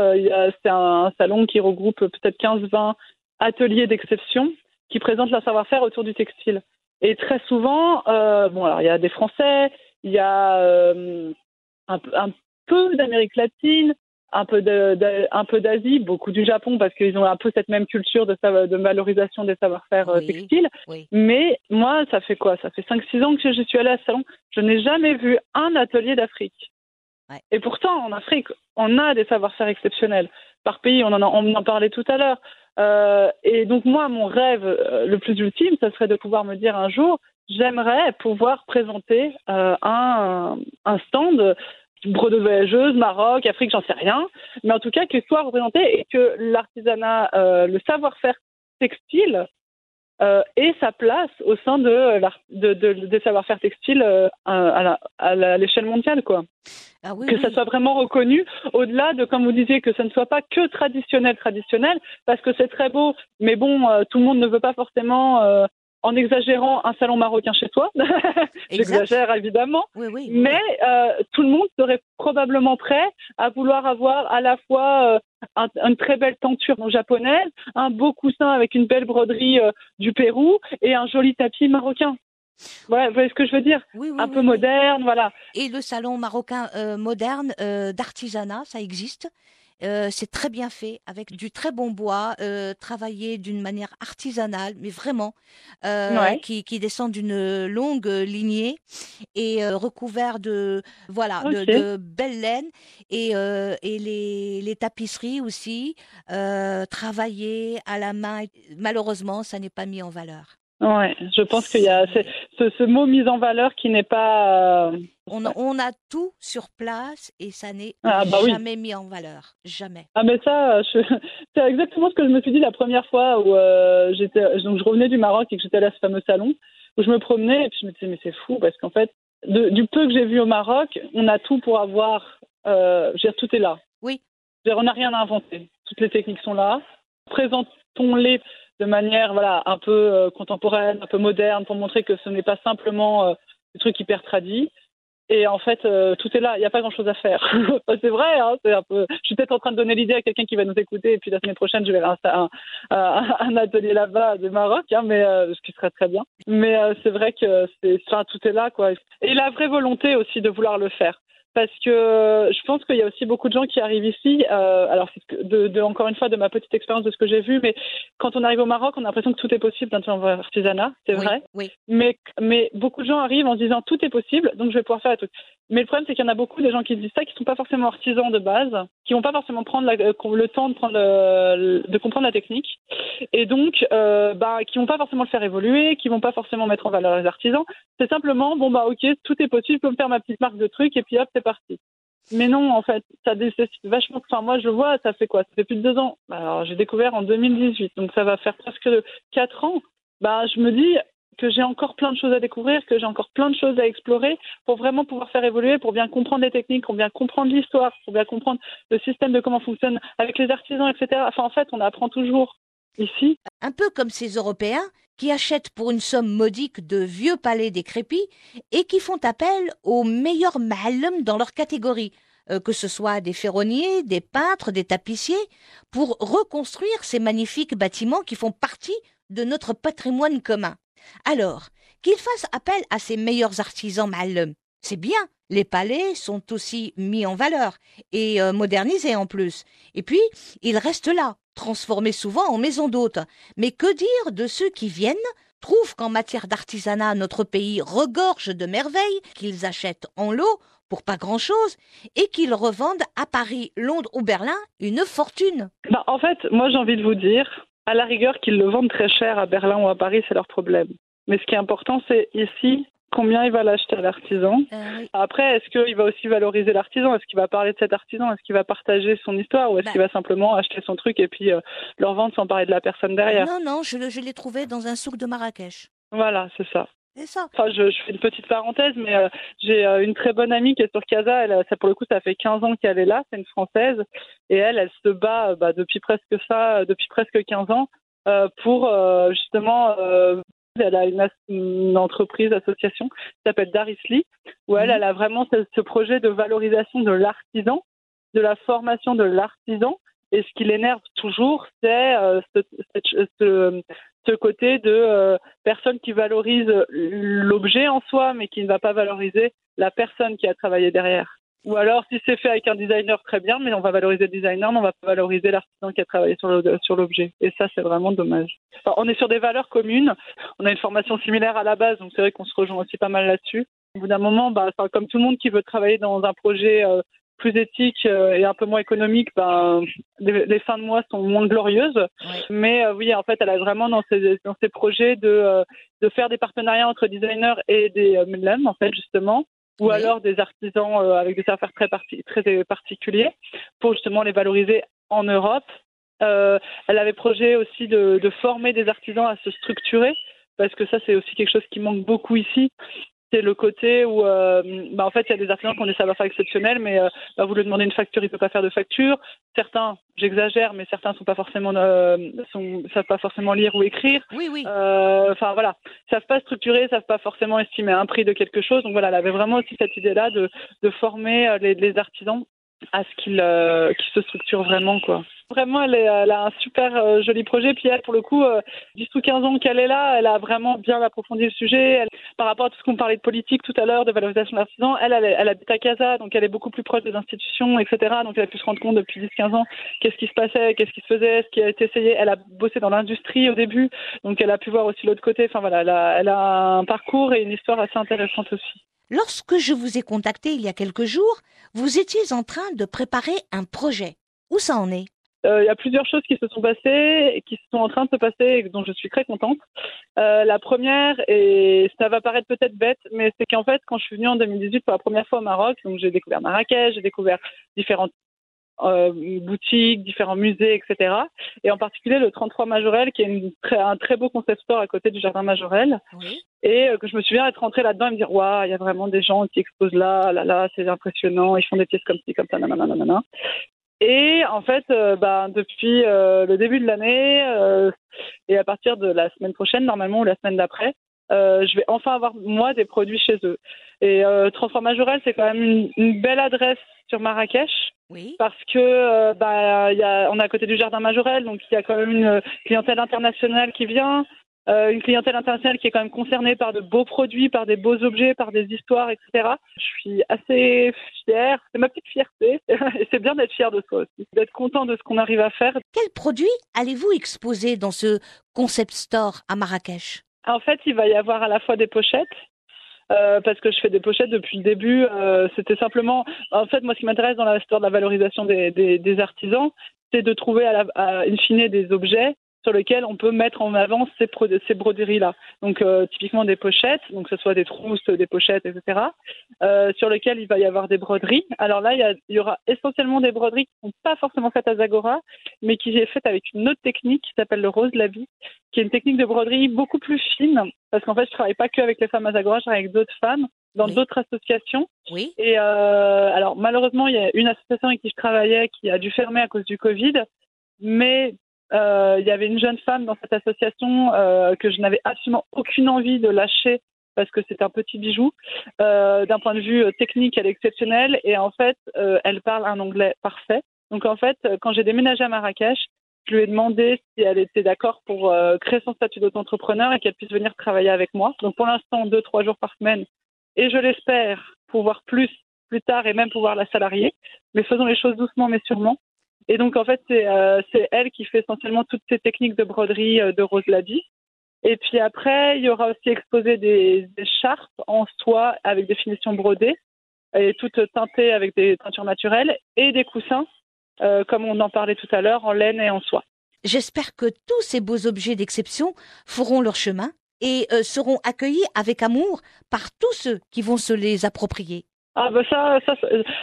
c'est un, salon qui regroupe peut-être 15-20 ateliers d'exception qui présentent leur savoir-faire autour du textile. Et très souvent, euh, bon, alors il y a des Français, il y a euh, un, un, peu d'Amérique latine, un peu d'Asie, beaucoup du Japon parce qu'ils ont un peu cette même culture de, de valorisation des savoir-faire euh, textiles. Mais moi, ça fait quoi? Ça fait 5-6 ans que je suis allée à ce salon. Je n'ai jamais vu un atelier d'Afrique. Et pourtant, en Afrique, on a des savoir-faire exceptionnels. Par pays, on en, on en parlait tout à l'heure. Euh, et donc moi, mon rêve euh, le plus ultime, ce serait de pouvoir me dire un jour, j'aimerais pouvoir présenter euh, un, un stand bredeuse voyageuse, Maroc, Afrique, j'en sais rien, mais en tout cas qu'il soit représenté et que l'artisanat, le savoir-faire textile ait sa place au sein de, de, de des savoir-faire textiles à l'échelle mondiale, quoi. Ah que ça soit vraiment reconnu, au-delà de, comme vous disiez, que ça ne soit pas que traditionnel, traditionnel, parce que c'est très beau, mais bon, euh, tout le monde ne veut pas forcément, euh, en exagérant, un salon marocain chez soi. J'exagère évidemment, mais euh, tout le monde serait probablement prêt à vouloir avoir à la fois une très belle tenture japonaise, un beau coussin avec une belle broderie du Pérou et un joli tapis marocain. Ouais, vous voyez ce que je veux dire Un peu moderne, voilà. Et le salon marocain euh, moderne euh, d'artisanat, ça existe. Euh, c'est très bien fait, avec du très bon bois, travaillé d'une manière artisanale, mais vraiment, qui, qui, descend d'une longue lignée et recouvert de voilà de, de, belle laine et, et les, les, tapisseries aussi travaillées à la main. Malheureusement, ça n'est pas mis en valeur. Ouais, je pense qu'il y a ce, ce, mot mise en valeur qui n'est pas. euh, On a, on a tout sur place et ça n'est Ah, bah oui. jamais mis en valeur. Jamais. Ah mais ça, euh, je- c'est exactement ce que je me suis dit la première fois où euh, j'étais, donc je revenais du Maroc et que j'étais allée à ce fameux salon où je me promenais et puis je me disais mais c'est fou parce qu'en fait de- du peu que j'ai vu au Maroc, on a tout pour avoir, euh, je veux dire, tout est là. Oui. Je veux dire, on n'a rien à inventer. Toutes les techniques sont là. Présentons-les de manière voilà un peu euh, contemporaine, un peu moderne pour montrer que ce n'est pas simplement euh, des trucs hyper tradis. Et en fait, euh, tout est là. Il n'y a pas grand-chose à faire. C'est vrai. Hein. Je suis peut-être en train de donner l'idée à quelqu'un qui va nous écouter. Et puis la semaine prochaine, je vais faire un, atelier là-bas de Maroc, hein, mais euh, ce qui serait très bien. Mais c'est vrai que enfin, tout est là, quoi. Et la vraie volonté aussi de vouloir le faire. Parce que je pense qu'il y a aussi beaucoup de gens qui arrivent ici. euh, alors, de, de, encore une fois, de ma petite expérience de ce que j'ai vu, mais quand on arrive au Maroc, on a l'impression que tout est possible dans l'artisanat, c'est oui, vrai. Oui. Mais, mais beaucoup de gens arrivent en se disant tout est possible, donc je vais pouvoir faire tout. Mais le problème, c'est qu'il y en a beaucoup des gens qui se disent ça, qui ne sont pas forcément artisans de base, qui vont pas forcément prendre la- euh, le temps de, prendre le- de comprendre la technique, et donc euh, bah, qui vont pas forcément le faire évoluer, qui vont pas forcément mettre en valeur les artisans. C'est simplement bon bah ok, tout est possible, je peux me faire ma petite marque de trucs et puis hop, c'est Mais non, en fait, ça nécessite vachement. Enfin, moi, je vois, ça fait quoi? Ça fait plus de deux ans. Alors, j'ai découvert en 2018, donc ça va faire presque quatre ans. Bah, je me dis que j'ai encore plein de choses à découvrir, que j'ai encore plein de choses à explorer pour vraiment pouvoir faire évoluer, pour bien comprendre les techniques, pour bien comprendre l'histoire, pour bien comprendre le système de comment fonctionne avec les artisans, etc. Enfin, en fait, on apprend toujours ici. Un peu comme ces Européens qui achètent pour une somme modique de vieux palais décrépits et qui font appel aux meilleurs ma'allem dans leur catégorie, euh, que ce soit des ferronniers, des peintres, des tapissiers, pour reconstruire ces magnifiques bâtiments qui font partie de notre patrimoine commun. Alors, qu'ils fassent appel à ces meilleurs artisans ma'allem, c'est bien. Les palais sont aussi mis en valeur et euh, modernisés en plus. Et puis, ils restent là, transformés souvent en maisons d'hôtes. Mais que dire de ceux qui viennent, trouvent qu'en matière d'artisanat notre pays regorge de merveilles, qu'ils achètent en lot pour pas grand-chose et qu'ils revendent à Paris, Londres ou Berlin une fortune. Bah, en fait, moi, j'ai envie de vous dire, à la rigueur, qu'ils le vendent très cher à Berlin ou à Paris, c'est leur problème. Mais ce qui est important, c'est ici combien il va l'acheter à l'artisan. Euh, oui. Après, est-ce qu'il va aussi valoriser l'artisan? Est-ce qu'il va parler de cet artisan? Est-ce qu'il va partager son histoire? Ou est-ce Bah. qu'il va simplement acheter son truc et puis euh, le revendre sans parler de la personne derrière? Non, non, je, je l'ai trouvé dans un souk de Marrakech. Voilà, c'est ça. C'est ça. Enfin, je, je fais une petite parenthèse, mais euh, j'ai euh, une très bonne amie qui est sur Casa. Elle, ça, pour le coup, ça fait 15 ans qu'elle est là. C'est une Française. Et elle, elle se bat bah, depuis presque ça, depuis presque 15 ans, euh, pour justement. Elle a une, une entreprise, association qui s'appelle Darisli, où elle, Mhm. elle a vraiment ce, ce projet de valorisation de l'artisan, de la formation de l'artisan. Et ce qui l'énerve toujours, c'est euh, ce, cette- ce- ce côté de euh, personne qui valorise l'objet en soi, mais qui ne va pas valoriser la personne qui a travaillé derrière. Ou alors, si c'est fait avec un designer, très bien, mais on va valoriser le designer, mais on va pas valoriser l'artisan qui a travaillé sur l'objet. Et ça, c'est vraiment dommage. Enfin, on est sur des valeurs communes. On a une formation similaire à la base, donc c'est vrai qu'on se rejoint aussi pas mal là-dessus. Au bout d'un moment, bah, enfin, comme tout le monde qui veut travailler dans un projet euh, plus éthique euh, et un peu moins économique, ben, les, les fins de mois sont moins glorieuses. Mais euh, oui, en fait, elle a vraiment dans ses, dans ses projets de, euh, de faire des partenariats entre designers et des euh, MLM, en fait, justement, ou Oui. alors des artisans euh, avec des savoir-faire très, parti- très particuliers, pour justement les valoriser en Europe. Euh, elle avait projet aussi de, de former des artisans à se structurer, parce que ça, c'est aussi quelque chose qui manque beaucoup ici. C'est le côté où, euh, bah, en fait, il y a des artisans qui ont des savoir-faire exceptionnels, mais euh, bah, vous lui demandez une facture, il peut pas faire de facture. Certains, j'exagère, mais certains sont pas forcément, euh, sont, savent pas forcément lire ou écrire. Oui, oui. Euh, Enfin voilà, savent pas structurer, savent pas forcément estimer un prix de quelque chose. Donc voilà, elle avait vraiment aussi cette idée-là de, de former euh, les, les artisans à ce qu'ils euh, qu'ils se structurent vraiment quoi. Vraiment, elle, est, elle a un super euh, joli projet. Puis elle, pour le coup, euh, 10 ou 15 ans qu'elle est là, elle a vraiment bien approfondi le sujet. Par rapport à tout ce qu'on parlait de politique tout à l'heure, de valorisation de l'artisan, elle, elle habite à Casa, donc elle est beaucoup plus proche des institutions, etc. Donc elle a pu se rendre compte depuis 10-15 ans qu'est-ce qui se passait, qu'est-ce qui se faisait, ce qui a été essayé. Elle a bossé dans l'industrie au début, donc elle a pu voir aussi l'autre côté. Enfin voilà, elle a, elle a un parcours et une histoire assez intéressante aussi. Lorsque je vous ai contacté il y a quelques jours, vous étiez en train de préparer un projet. Où ça en est? Euh, Il y a plusieurs choses qui se sont passées et qui sont en train de se passer et dont je suis très contente. Euh, la première, et ça va paraître peut-être bête, mais c'est qu'en fait, quand je suis venue en 2018 pour la première fois au Maroc, donc j'ai découvert Marrakech, j'ai découvert différentes euh, boutiques, différents musées, etc. Et en particulier le 33 Majorel, qui est une un très beau concept store à côté du jardin Majorel. Oui. Et euh, que je me souviens être rentrée là-dedans et me dire, waouh, il y a vraiment des gens qui exposent là, là, là, c'est impressionnant, ils font des pièces comme ci, comme ça, nanana, nanana. Et en fait, euh, bah, depuis euh, le début de l'année euh, et à partir de la semaine prochaine, normalement, ou la semaine d'après, euh, je vais enfin avoir, moi, des produits chez eux. Et euh, Transform Majorel, c'est quand même une, une belle adresse sur Marrakech Oui. parce que euh, bah, il y a, on est à côté du jardin Majorel, donc il y a quand même une clientèle internationale qui vient, euh, une clientèle internationale qui est quand même concernée par de beaux produits, par des beaux objets, par des histoires, etc. Je suis assez fière, c'est ma petite fierté, et c'est bien d'être fier de soi aussi, d'être content de ce qu'on arrive à faire. Quels produits allez-vous exposer dans ce concept store à Marrakech? En fait, il va y avoir à la fois des pochettes. euh, parce que je fais des pochettes depuis le début. euh, C'était simplement, en fait, moi, ce qui m'intéresse dans la histoire de la valorisation des, des, des artisans, c'est de trouver à la, à, in fine des objets sur lesquels on peut mettre en avant ces, broderies-là. Donc, euh, typiquement des pochettes, donc que ce soit des trousses, des pochettes, etc., euh, sur lesquelles il va y avoir des broderies. Alors là, il y, a- il y aura essentiellement des broderies qui ne sont pas forcément faites à Zagora, mais qui est faite avec une autre technique qui s'appelle le rose labi, qui est une technique de broderie beaucoup plus fine, parce qu'en fait, je travaille pas que avec les femmes à Zagora, je travaille avec d'autres femmes dans Oui. d'autres associations. Oui. Et euh, alors malheureusement, il y a une association avec qui je travaillais qui a dû fermer à cause du Covid, mais il y avait une jeune femme dans cette association euh, que je n'avais absolument aucune envie de lâcher parce que c'est un petit bijou. Euh, D'un point de vue euh, technique, elle est exceptionnelle et en fait, euh, elle parle un anglais parfait. Donc en fait, euh, quand j'ai déménagé à Marrakech, je lui ai demandé si elle était d'accord pour euh, créer son statut d'auto-entrepreneur et qu'elle puisse venir travailler avec moi. Donc pour l'instant, deux, trois jours par semaine. Et je l'espère pouvoir plus plus tard et même pouvoir la salarier. Mais faisons les choses doucement mais sûrement. Et donc en fait, c'est euh, c'est elle qui fait essentiellement toutes ces techniques de broderie euh, de Rose. Et puis après, il y aura aussi exposé des, des charpes en soie avec des finitions brodées et toutes teintées avec des teintures naturelles et des coussins, euh, comme on en parlait tout à l'heure, en laine et en soie. J'espère que tous ces beaux objets d'exception feront leur chemin et seront accueillis avec amour par tous ceux qui vont se les approprier. Ah bah ça, ça,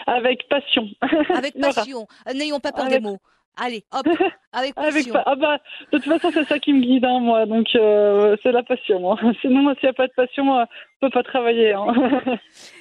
avec passion. Avec passion. Euh, N'ayons pas peur Avec- des mots. Allez, hop, avec Avec passion. pa- ah bah, de toute façon, c'est ça qui me guide, hein, moi. Donc, euh, c'est la passion. moi. Sinon, moi, s'il n'y a pas de passion, euh, on peut pas travailler. hein.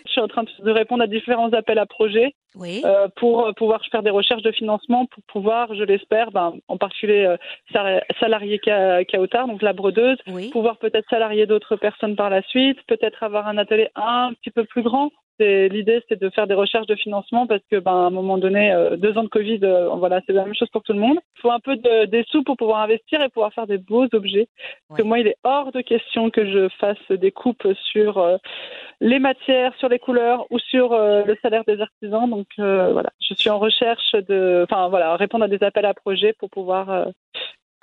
Je suis en train de répondre à différents appels à projets Oui. euh, pour pouvoir faire des recherches de financement pour pouvoir, je l'espère, ben, en particulier euh, sal- salarier Ka- Kaotar, donc la brodeuse, Oui. pouvoir peut-être salarier d'autres personnes par la suite, peut-être avoir un atelier un petit peu plus grand. L'idée, c'est de faire des recherches de financement parce que, ben, à un moment donné, euh, deux ans de Covid, euh, voilà, c'est la même chose pour tout le monde. Il faut un peu de, des sous pour pouvoir investir et pouvoir faire des beaux objets. Parce que moi, il est hors de question que je fasse des coupes sur euh, les matières, sur les couleurs ou sur le salaire des artisans. Donc voilà, je suis en recherche de, enfin voilà, répondre à des appels à projets pour pouvoir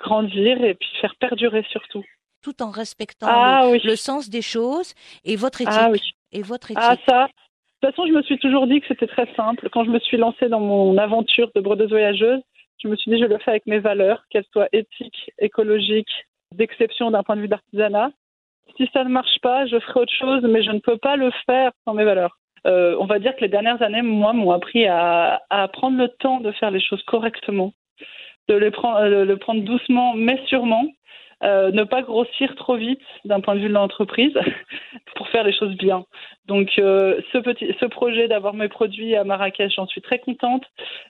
grandir et puis faire perdurer surtout. Tout en respectant Ah oui. le sens des choses et votre éthique. Ah oui. Et votre éthique. Ah ça. De toute façon, je me suis toujours dit que c'était très simple. Quand je me suis lancée dans mon aventure de brodeuse voyageuse, je me suis dit je le fais avec mes valeurs, qu'elles soient éthiques, écologiques, d'exception d'un point de vue d'artisanat. Si ça ne marche pas, je ferai autre chose, mais je ne peux pas le faire sans mes valeurs. Euh, on va dire que les dernières années, moi, m'ont appris à, à prendre le temps de faire les choses correctement, de les prendre, euh, le prendre doucement, mais sûrement, euh, ne pas grossir trop vite d'un point de vue de l'entreprise pour faire les choses bien. Donc, euh, ce projet d'avoir mes produits à Marrakech, j'en suis très contente.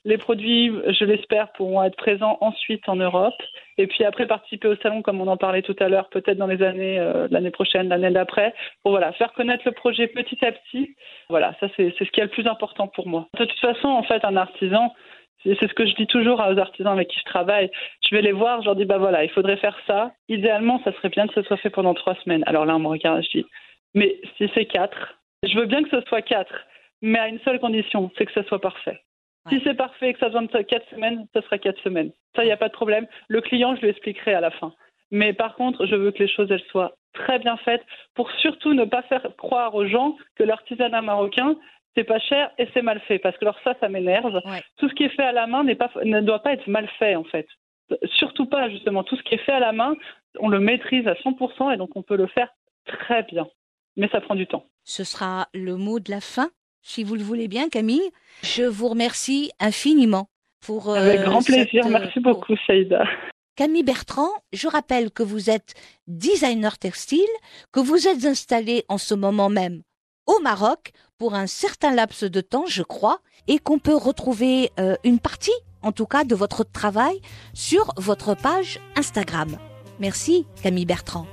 Les produits, je l'espère, pourront être présents ensuite en Europe. Et puis après, participer au salon, comme on en parlait tout à l'heure, peut-être dans les années, euh, l'année prochaine, l'année d'après, pour voilà, faire connaître le projet petit à petit. Voilà, ça c'est ce qui est le plus important pour moi. De toute façon, en fait, un artisan, c'est ce que je dis toujours aux artisans avec qui je travaille. Je vais les voir, je leur dis bah voilà, il faudrait faire ça. Idéalement, ça serait bien que ce soit fait pendant trois semaines. Alors là, on me regarde, je dis mais si c'est quatre, je veux bien que ce soit quatre, mais à une seule condition, c'est que ce soit parfait. Ouais. Si c'est parfait et que ça besoin de quatre semaines, ça sera quatre semaines. Ça, il n'y a pas de problème. Le client, je lui expliquerai à la fin. Mais par contre, je veux que les choses elles soient très bien faites pour surtout ne pas faire croire aux gens que l'artisanat marocain c'est pas cher et c'est mal fait. Parce que alors ça, ça m'énerve. Ouais. Tout ce qui est fait à la main pas, ne doit pas être mal fait, en fait. Surtout pas, justement. Tout ce qui est fait à la main, on le maîtrise à 100% et donc on peut le faire très bien. Mais ça prend du temps. Ce sera le mot de la fin, si vous le voulez bien, Camille. Je vous remercie infiniment pour. euh, Avec grand plaisir. cette- Merci beaucoup, Saïda. Camille Bertrand, je rappelle que vous êtes designer textile, que vous êtes installé en ce moment même au Maroc pour un certain laps de temps, je crois, et qu'on peut retrouver euh, une partie, en tout cas, de votre travail sur votre page Instagram. Merci, Camille Bertrand.